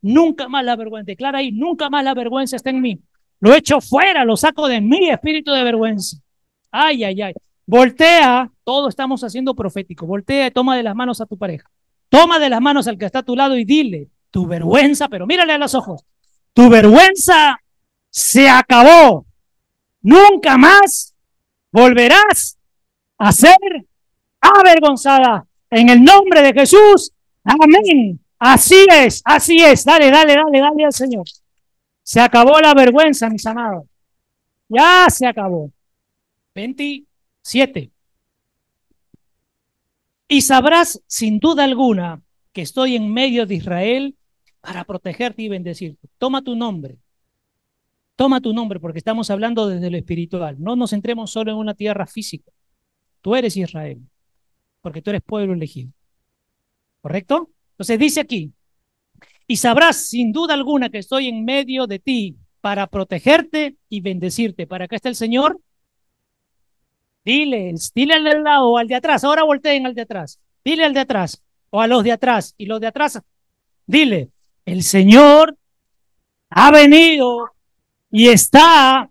Nunca más la vergüenza. Declara ahí, nunca más la vergüenza está en mí. Lo echo fuera, lo saco de mí, espíritu de vergüenza. Ay, ay, ay. Voltea, todo estamos haciendo profético. Voltea y toma de las manos a tu pareja. Toma de las manos al que está a tu lado y dile, tu vergüenza, pero mírale a los ojos. Tu vergüenza se acabó. Nunca más volverás a ser avergonzada. En el nombre de Jesús. Amén. Así es, así es. Dale, dale, dale, dale al Señor. Se acabó la vergüenza, mis amados. Ya se acabó. 27. Y sabrás sin duda alguna que estoy en medio de Israel para protegerte y bendecirte. Toma tu nombre. Toma tu nombre porque estamos hablando desde lo espiritual. No nos centremos solo en una tierra física. Tú eres Israel porque tú eres pueblo elegido. ¿Correcto? Entonces dice aquí, y sabrás sin duda alguna que estoy en medio de ti para protegerte y bendecirte. ¿Para acá está el Señor? Dile, dile al del lado o al de atrás. Ahora volteen al de atrás. Dile al de atrás o a los de atrás. Y los de atrás, dile, el Señor ha venido y está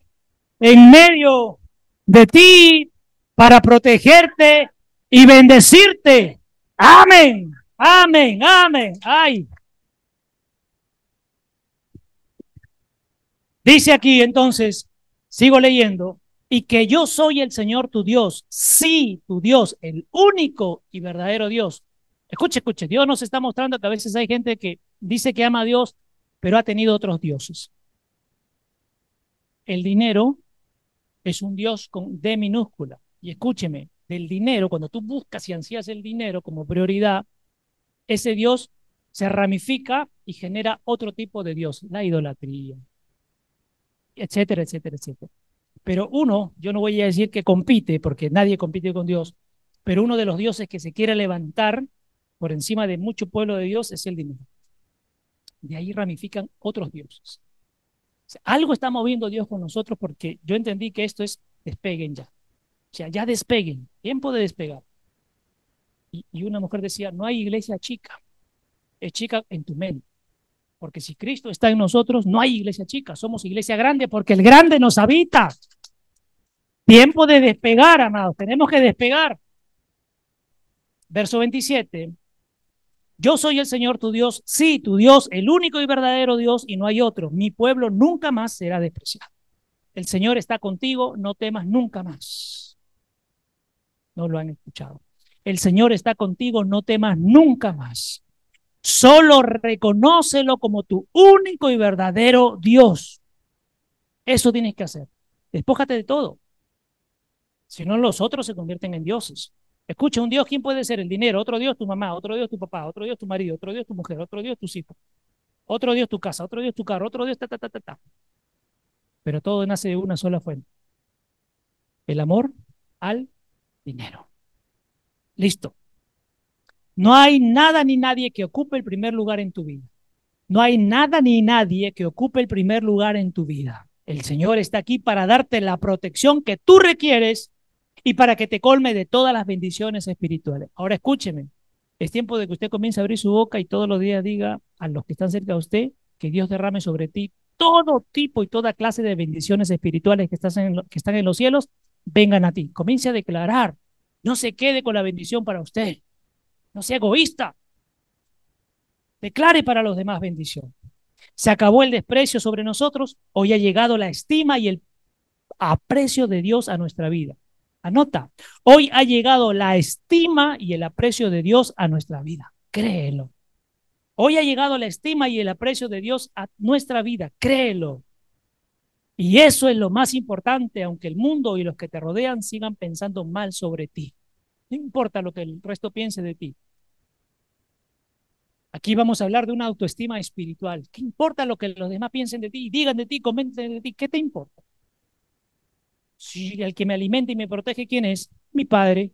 en medio de ti para protegerte y bendecirte. Amén. Amén, amén. Ay. Dice aquí entonces, sigo leyendo, y que yo soy el Señor tu Dios, sí, tu Dios, el único y verdadero Dios. Escuche, escuche, Dios nos está mostrando que a veces hay gente que dice que ama a Dios, pero ha tenido otros dioses. El dinero es un Dios con D minúscula. Y escúcheme, del dinero, cuando tú buscas y ansías el dinero como prioridad, ese Dios se ramifica y genera otro tipo de Dios, la idolatría, etcétera, etcétera, etcétera. Pero uno, yo no voy a decir que compite, porque nadie compite con Dios, pero uno de los dioses que se quiere levantar por encima de mucho pueblo de Dios es el dinero. De ahí ramifican otros dioses. algo está moviendo Dios con nosotros porque yo entendí que esto es despeguen ya. O sea, ya despeguen, tiempo de despegar. Y, una mujer decía, no hay iglesia chica, es chica en tu mente. Porque si Cristo está en nosotros, no hay iglesia chica, somos iglesia grande porque el grande nos habita. Tiempo de despegar, amados, tenemos que despegar. Verso 27. Yo soy el Señor tu Dios, sí, tu Dios, el único y verdadero Dios, y no hay otro. Mi pueblo nunca más será despreciado. El Señor está contigo, no temas nunca más. No lo han escuchado. El Señor está contigo, no temas nunca más. Solo reconócelo como tu único y verdadero Dios. Eso tienes que hacer. Despójate de todo. Si no, los otros se convierten en dioses. Escucha, un Dios, ¿quién puede ser? El dinero. Otro Dios, tu mamá. Otro Dios, tu papá. Otro Dios, tu marido. Otro Dios, tu mujer. Otro Dios, tus hijos. Otro Dios, tu casa. Otro Dios, tu carro. Otro Dios, ta, ta, ta, ta, ta. Pero todo nace de una sola fuente. El amor al dinero. Listo. No hay nada ni nadie que ocupe el primer lugar en tu vida. No hay nada ni nadie que ocupe el primer lugar en tu vida. El Señor está aquí para darte la protección que tú requieres y para que te colme de todas las bendiciones espirituales. Ahora escúcheme, es tiempo de que usted comience a abrir su boca y todos los días diga a los que están cerca de usted que Dios derrame sobre ti todo tipo y toda clase de bendiciones espirituales que, que están en los cielos, vengan a ti. Comience a declarar No se quede con la bendición para usted. No sea egoísta. Declare para los demás bendición. Se acabó el desprecio sobre nosotros. Hoy ha llegado la estima y el aprecio de Dios a nuestra vida. Anota, hoy ha llegado la estima y el aprecio de Dios a nuestra vida. Créelo. Hoy ha llegado la estima y el aprecio de Dios a nuestra vida. Créelo. Y eso es lo más importante, aunque el mundo y los que te rodean sigan pensando mal sobre ti. No importa lo que el resto piense de ti. Aquí vamos a hablar de una autoestima espiritual. ¿Qué importa lo que los demás piensen de ti, digan de ti, comenten de ti? ¿Qué te importa? Si el que me alimenta y me protege, ¿quién es? Mi padre.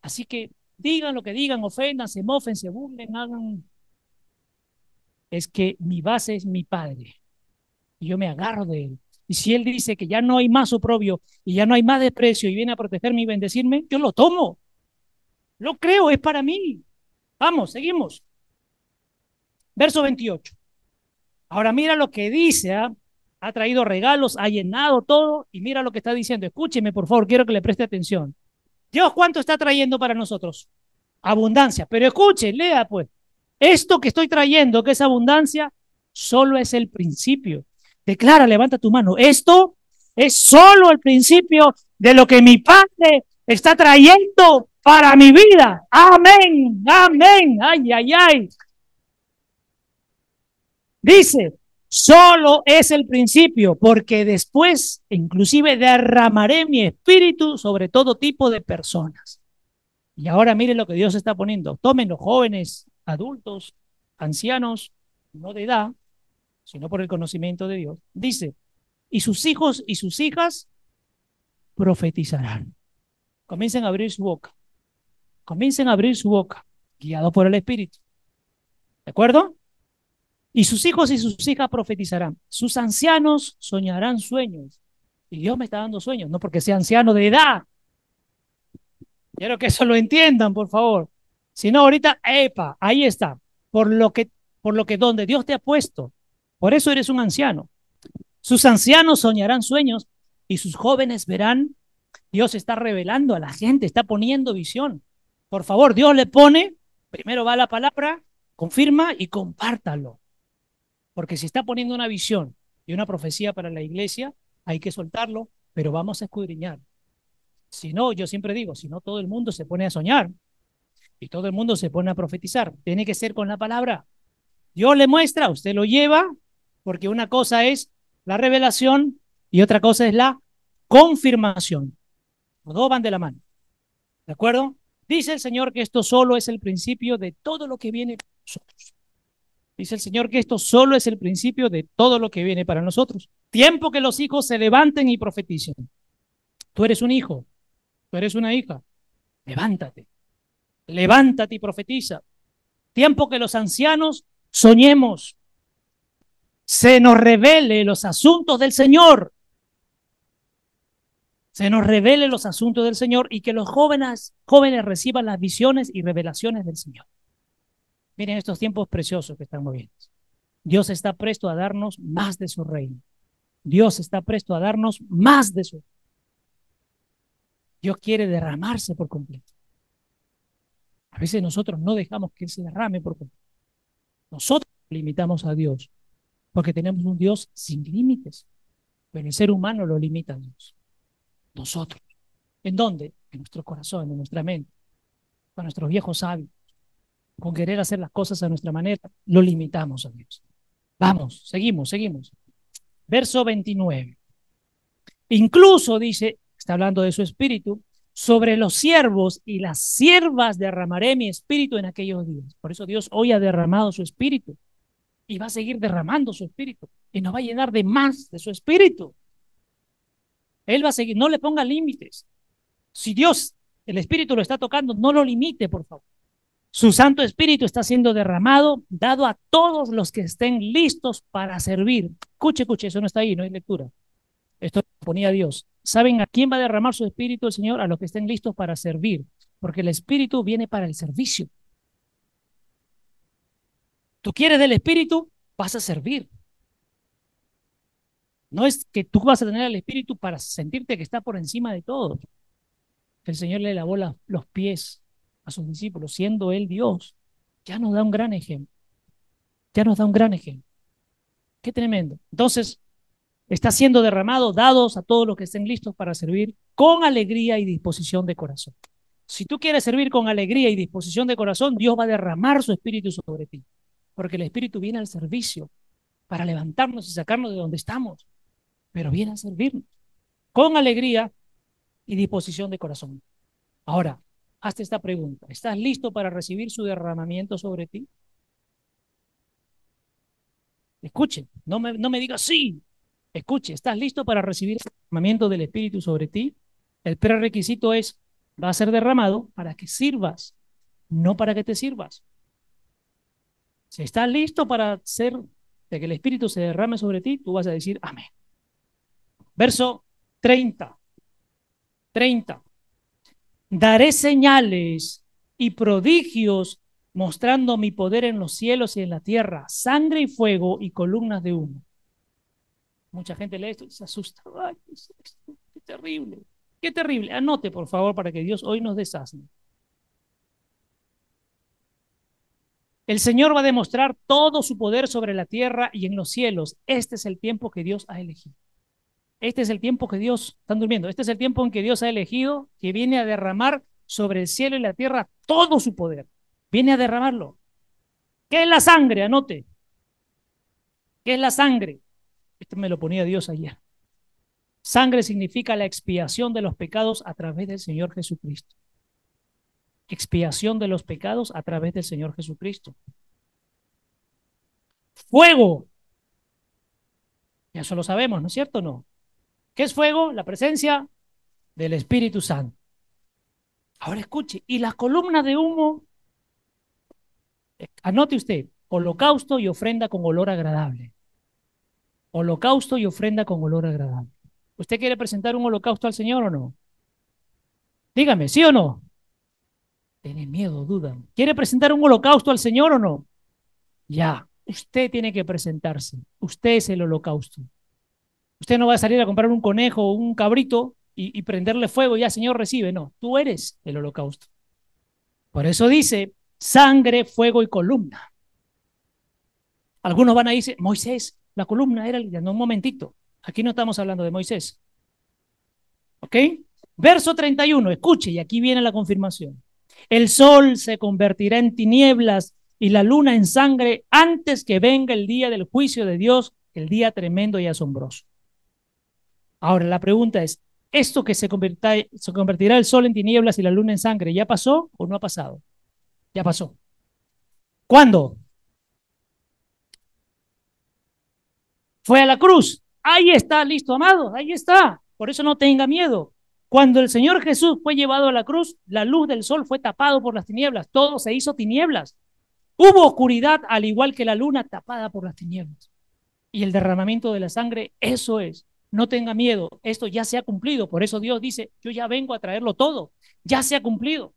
Así que digan lo que digan, ofendan, se mofen, se burlen, hagan. Es que mi base es mi padre. Y yo me agarro de él. Y si él dice que ya no hay más oprobio y ya no hay más desprecio y viene a protegerme y bendecirme, yo lo tomo. Lo creo, es para mí. Vamos, seguimos. Verso 28. Ahora mira lo que dice, ¿ah? ha traído regalos, ha llenado todo y mira lo que está diciendo. Escúcheme, por favor, quiero que le preste atención. Dios, ¿cuánto está trayendo para nosotros? Abundancia. Pero escuche, lea pues. Esto que estoy trayendo, que es abundancia, solo es el principio. Declara, levanta tu mano. Esto es solo el principio de lo que mi Padre está trayendo para mi vida. Amén, amén. Ay, ay, ay. Dice, Solo es el principio, porque después inclusive derramaré mi espíritu sobre todo tipo de personas. Y ahora miren lo que Dios está poniendo. Tomen los jóvenes, adultos, ancianos, no de edad, sino por el conocimiento de Dios. Dice, y sus hijos y sus hijas profetizarán. Comiencen a abrir su boca. Comiencen a abrir su boca, guiados por el Espíritu. ¿De acuerdo? Y sus hijos y sus hijas profetizarán. Sus ancianos soñarán sueños. Y Dios me está dando sueños, no porque sea anciano de edad. Quiero que eso lo entiendan, por favor. Si no, ahorita, epa, ahí está. Por lo que, por lo que donde Dios te ha puesto. Por eso eres un anciano. Sus ancianos soñarán sueños y sus jóvenes verán. Dios está revelando a la gente, está poniendo visión. Por favor, Dios le pone, primero va la palabra, confirma y compártalo. Porque si está poniendo una visión y una profecía para la iglesia, hay que soltarlo, pero vamos a escudriñar. Si no, yo siempre digo, si no todo el mundo se pone a soñar y todo el mundo se pone a profetizar, tiene que ser con la palabra. Dios le muestra, usted lo lleva, porque una cosa es la revelación y otra cosa es la confirmación. Los dos van de la mano. ¿De acuerdo? Dice el Señor que esto solo es el principio de todo lo que viene nosotros. Dice el Señor que esto solo es el principio de todo lo que viene para nosotros. Tiempo que los hijos se levanten y profeticen. Tú eres un hijo, tú eres una hija. Levántate, levántate y profetiza. Tiempo que los ancianos soñemos. Se nos revele los asuntos del Señor. Se nos revele los asuntos del Señor y que los jóvenes, jóvenes reciban las visiones y revelaciones del Señor. Miren estos tiempos preciosos que estamos viendo. Dios está presto a darnos más de su reino. Dios está presto a darnos más de su. Dios quiere derramarse por completo. A veces nosotros no dejamos que Él se derrame por completo. Nosotros limitamos a Dios porque tenemos un Dios sin límites. Pero el ser humano lo limita a Dios. Nosotros. ¿En dónde? En nuestro corazón, en nuestra mente, con nuestros viejos hábitos con querer hacer las cosas a nuestra manera, lo limitamos a Dios. Vamos, seguimos, seguimos. Verso 29. Incluso dice, está hablando de su espíritu, sobre los siervos y las siervas derramaré mi espíritu en aquellos días. Por eso Dios hoy ha derramado su espíritu y va a seguir derramando su espíritu y nos va a llenar de más de su espíritu. Él va a seguir, no le ponga límites. Si Dios, el espíritu lo está tocando, no lo limite, por favor. Su Santo Espíritu está siendo derramado, dado a todos los que estén listos para servir. Escuche, escuche, eso no está ahí, no hay lectura. Esto ponía Dios. ¿Saben a quién va a derramar su Espíritu el Señor? A los que estén listos para servir, porque el Espíritu viene para el servicio. Tú quieres del Espíritu, vas a servir. No es que tú vas a tener el Espíritu para sentirte que está por encima de todo. El Señor le lavó los pies a sus discípulos, siendo Él Dios. Ya nos da un gran ejemplo. Ya nos da un gran ejemplo. Qué tremendo. Entonces, está siendo derramado, dados a todos los que estén listos para servir con alegría y disposición de corazón. Si tú quieres servir con alegría y disposición de corazón, Dios va a derramar su espíritu sobre ti, porque el espíritu viene al servicio para levantarnos y sacarnos de donde estamos, pero viene a servirnos con alegría y disposición de corazón. Ahora, hazte esta pregunta. ¿Estás listo para recibir su derramamiento sobre ti? Escuche, no me, digas sí. Escuche, ¿estás listo para recibir el derramamiento del Espíritu sobre ti? El prerequisito es, va a ser derramado para que sirvas, no para que te sirvas. Si estás listo para ser, de que el Espíritu se derrame sobre ti, tú vas a decir amén. Verso 30. 30. Daré señales y prodigios mostrando mi poder en los cielos y en la tierra, sangre y fuego y columnas de humo. Mucha gente lee esto y se asusta. Ay, qué, terrible, qué terrible. Anote, por favor, para que Dios hoy nos desasne. El Señor va a demostrar todo su poder sobre la tierra y en los cielos. Este es el tiempo que Dios ha elegido. Este es el tiempo que Dios, están durmiendo, este es el tiempo en que Dios ha elegido, que viene a derramar sobre el cielo y la tierra todo su poder. Viene a derramarlo. ¿Qué es la sangre? Anote. ¿Qué es la sangre? Esto me lo ponía Dios ayer. Sangre significa la expiación de los pecados a través del Señor Jesucristo. Expiación de los pecados a través del Señor Jesucristo. Fuego. Ya eso lo sabemos, ¿no es cierto no? ¿Qué es fuego? La presencia del Espíritu Santo. Ahora escuche, y las columnas de humo, eh, anote usted, holocausto y ofrenda con olor agradable. Holocausto y ofrenda con olor agradable. ¿Usted quiere presentar un holocausto al Señor o no? Dígame, ¿sí o no? Tiene miedo, dudan. ¿Quiere presentar un holocausto al Señor o no? Ya, usted tiene que presentarse. Usted es el holocausto. Usted no va a salir a comprar un conejo o un cabrito y, prenderle fuego ya, Señor, recibe. No, tú eres el holocausto. Por eso dice sangre, fuego y columna. Algunos van a decir, Moisés, la columna era el... No, un momentito. Aquí no estamos hablando de Moisés. ¿Ok? Verso 31, escuche, y aquí viene la confirmación. El sol se convertirá en tinieblas y la luna en sangre antes que venga el día del juicio de Dios, el día tremendo y asombroso. Ahora, la pregunta es, ¿esto que se, convertirá el sol en tinieblas y la luna en sangre, ya pasó o no ha pasado? Ya pasó. ¿Cuándo? Fue a la cruz. Ahí está, listo, amado, ahí está. Por eso no tenga miedo. Cuando el Señor Jesús fue llevado a la cruz, la luz del sol fue tapado por las tinieblas, todo se hizo tinieblas. Hubo oscuridad al igual que la luna tapada por las tinieblas. Y el derramamiento de la sangre, eso es no tenga miedo, esto ya se ha cumplido. Por eso Dios dice, yo ya vengo a traerlo todo, ya se ha cumplido,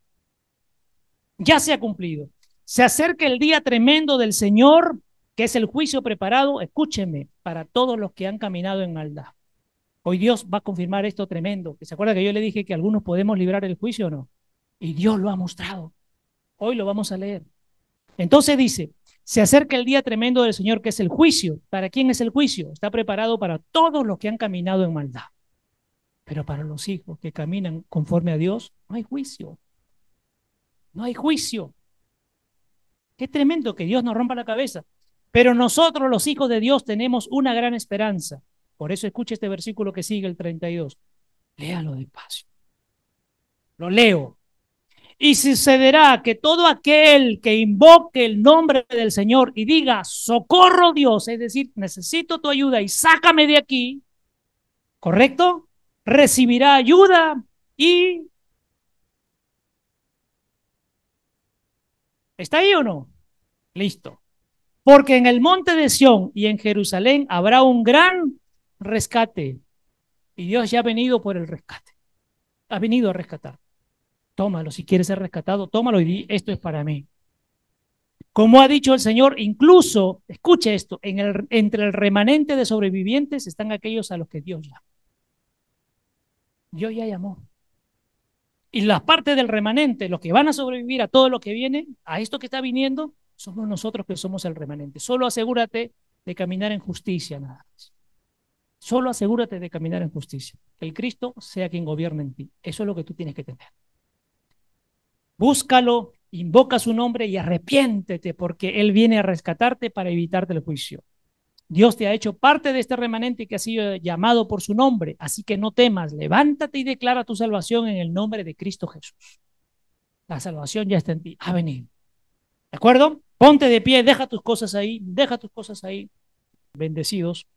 ya se ha cumplido. Se acerca el día tremendo del Señor, que es el juicio preparado, escúcheme, para todos los que han caminado en maldad. Hoy Dios va a confirmar esto tremendo. ¿Se acuerda que yo le dije que algunos podemos librar el juicio o no? Y Dios lo ha mostrado. Hoy lo vamos a leer. Entonces dice, se acerca el día tremendo del Señor, que es el juicio. ¿Para quién es el juicio? Está preparado para todos los que han caminado en maldad. Pero para los hijos que caminan conforme a Dios, no hay juicio. No hay juicio. Qué tremendo que Dios nos rompa la cabeza. Pero nosotros, los hijos de Dios, tenemos una gran esperanza. Por eso escuche este versículo que sigue, el 32. Léalo despacio. Lo leo. Y sucederá que todo aquel que invoque el nombre del Señor y diga, socorro Dios, es decir, necesito tu ayuda y sácame de aquí, ¿correcto? Recibirá ayuda y... ¿Está ahí o no? Listo. Porque en el monte de Sión y en Jerusalén habrá un gran rescate. Y Dios ya ha venido por el rescate. Ha venido a rescatar tómalo, si quieres ser rescatado, tómalo y di, esto es para mí. Como ha dicho el Señor, incluso, escuche esto, en el, entre el remanente de sobrevivientes están aquellos a los que Dios llama. Dios ya llamó. Y las partes del remanente, los que van a sobrevivir a todo lo que viene, a esto que está viniendo, somos nosotros que somos el remanente. Solo asegúrate de caminar en justicia, nada más. Solo asegúrate de caminar en justicia. Que el Cristo sea quien gobierne en ti. Eso es lo que tú tienes que tener. Búscalo, invoca su nombre y arrepiéntete porque Él viene a rescatarte para evitarte el juicio. Dios te ha hecho parte de este remanente que ha sido llamado por su nombre, así que no temas, levántate y declara tu salvación en el nombre de Cristo Jesús. La salvación ya está en ti, ha venido. ¿De acuerdo? Ponte de pie, deja tus cosas ahí, deja tus cosas ahí. Bendecidos.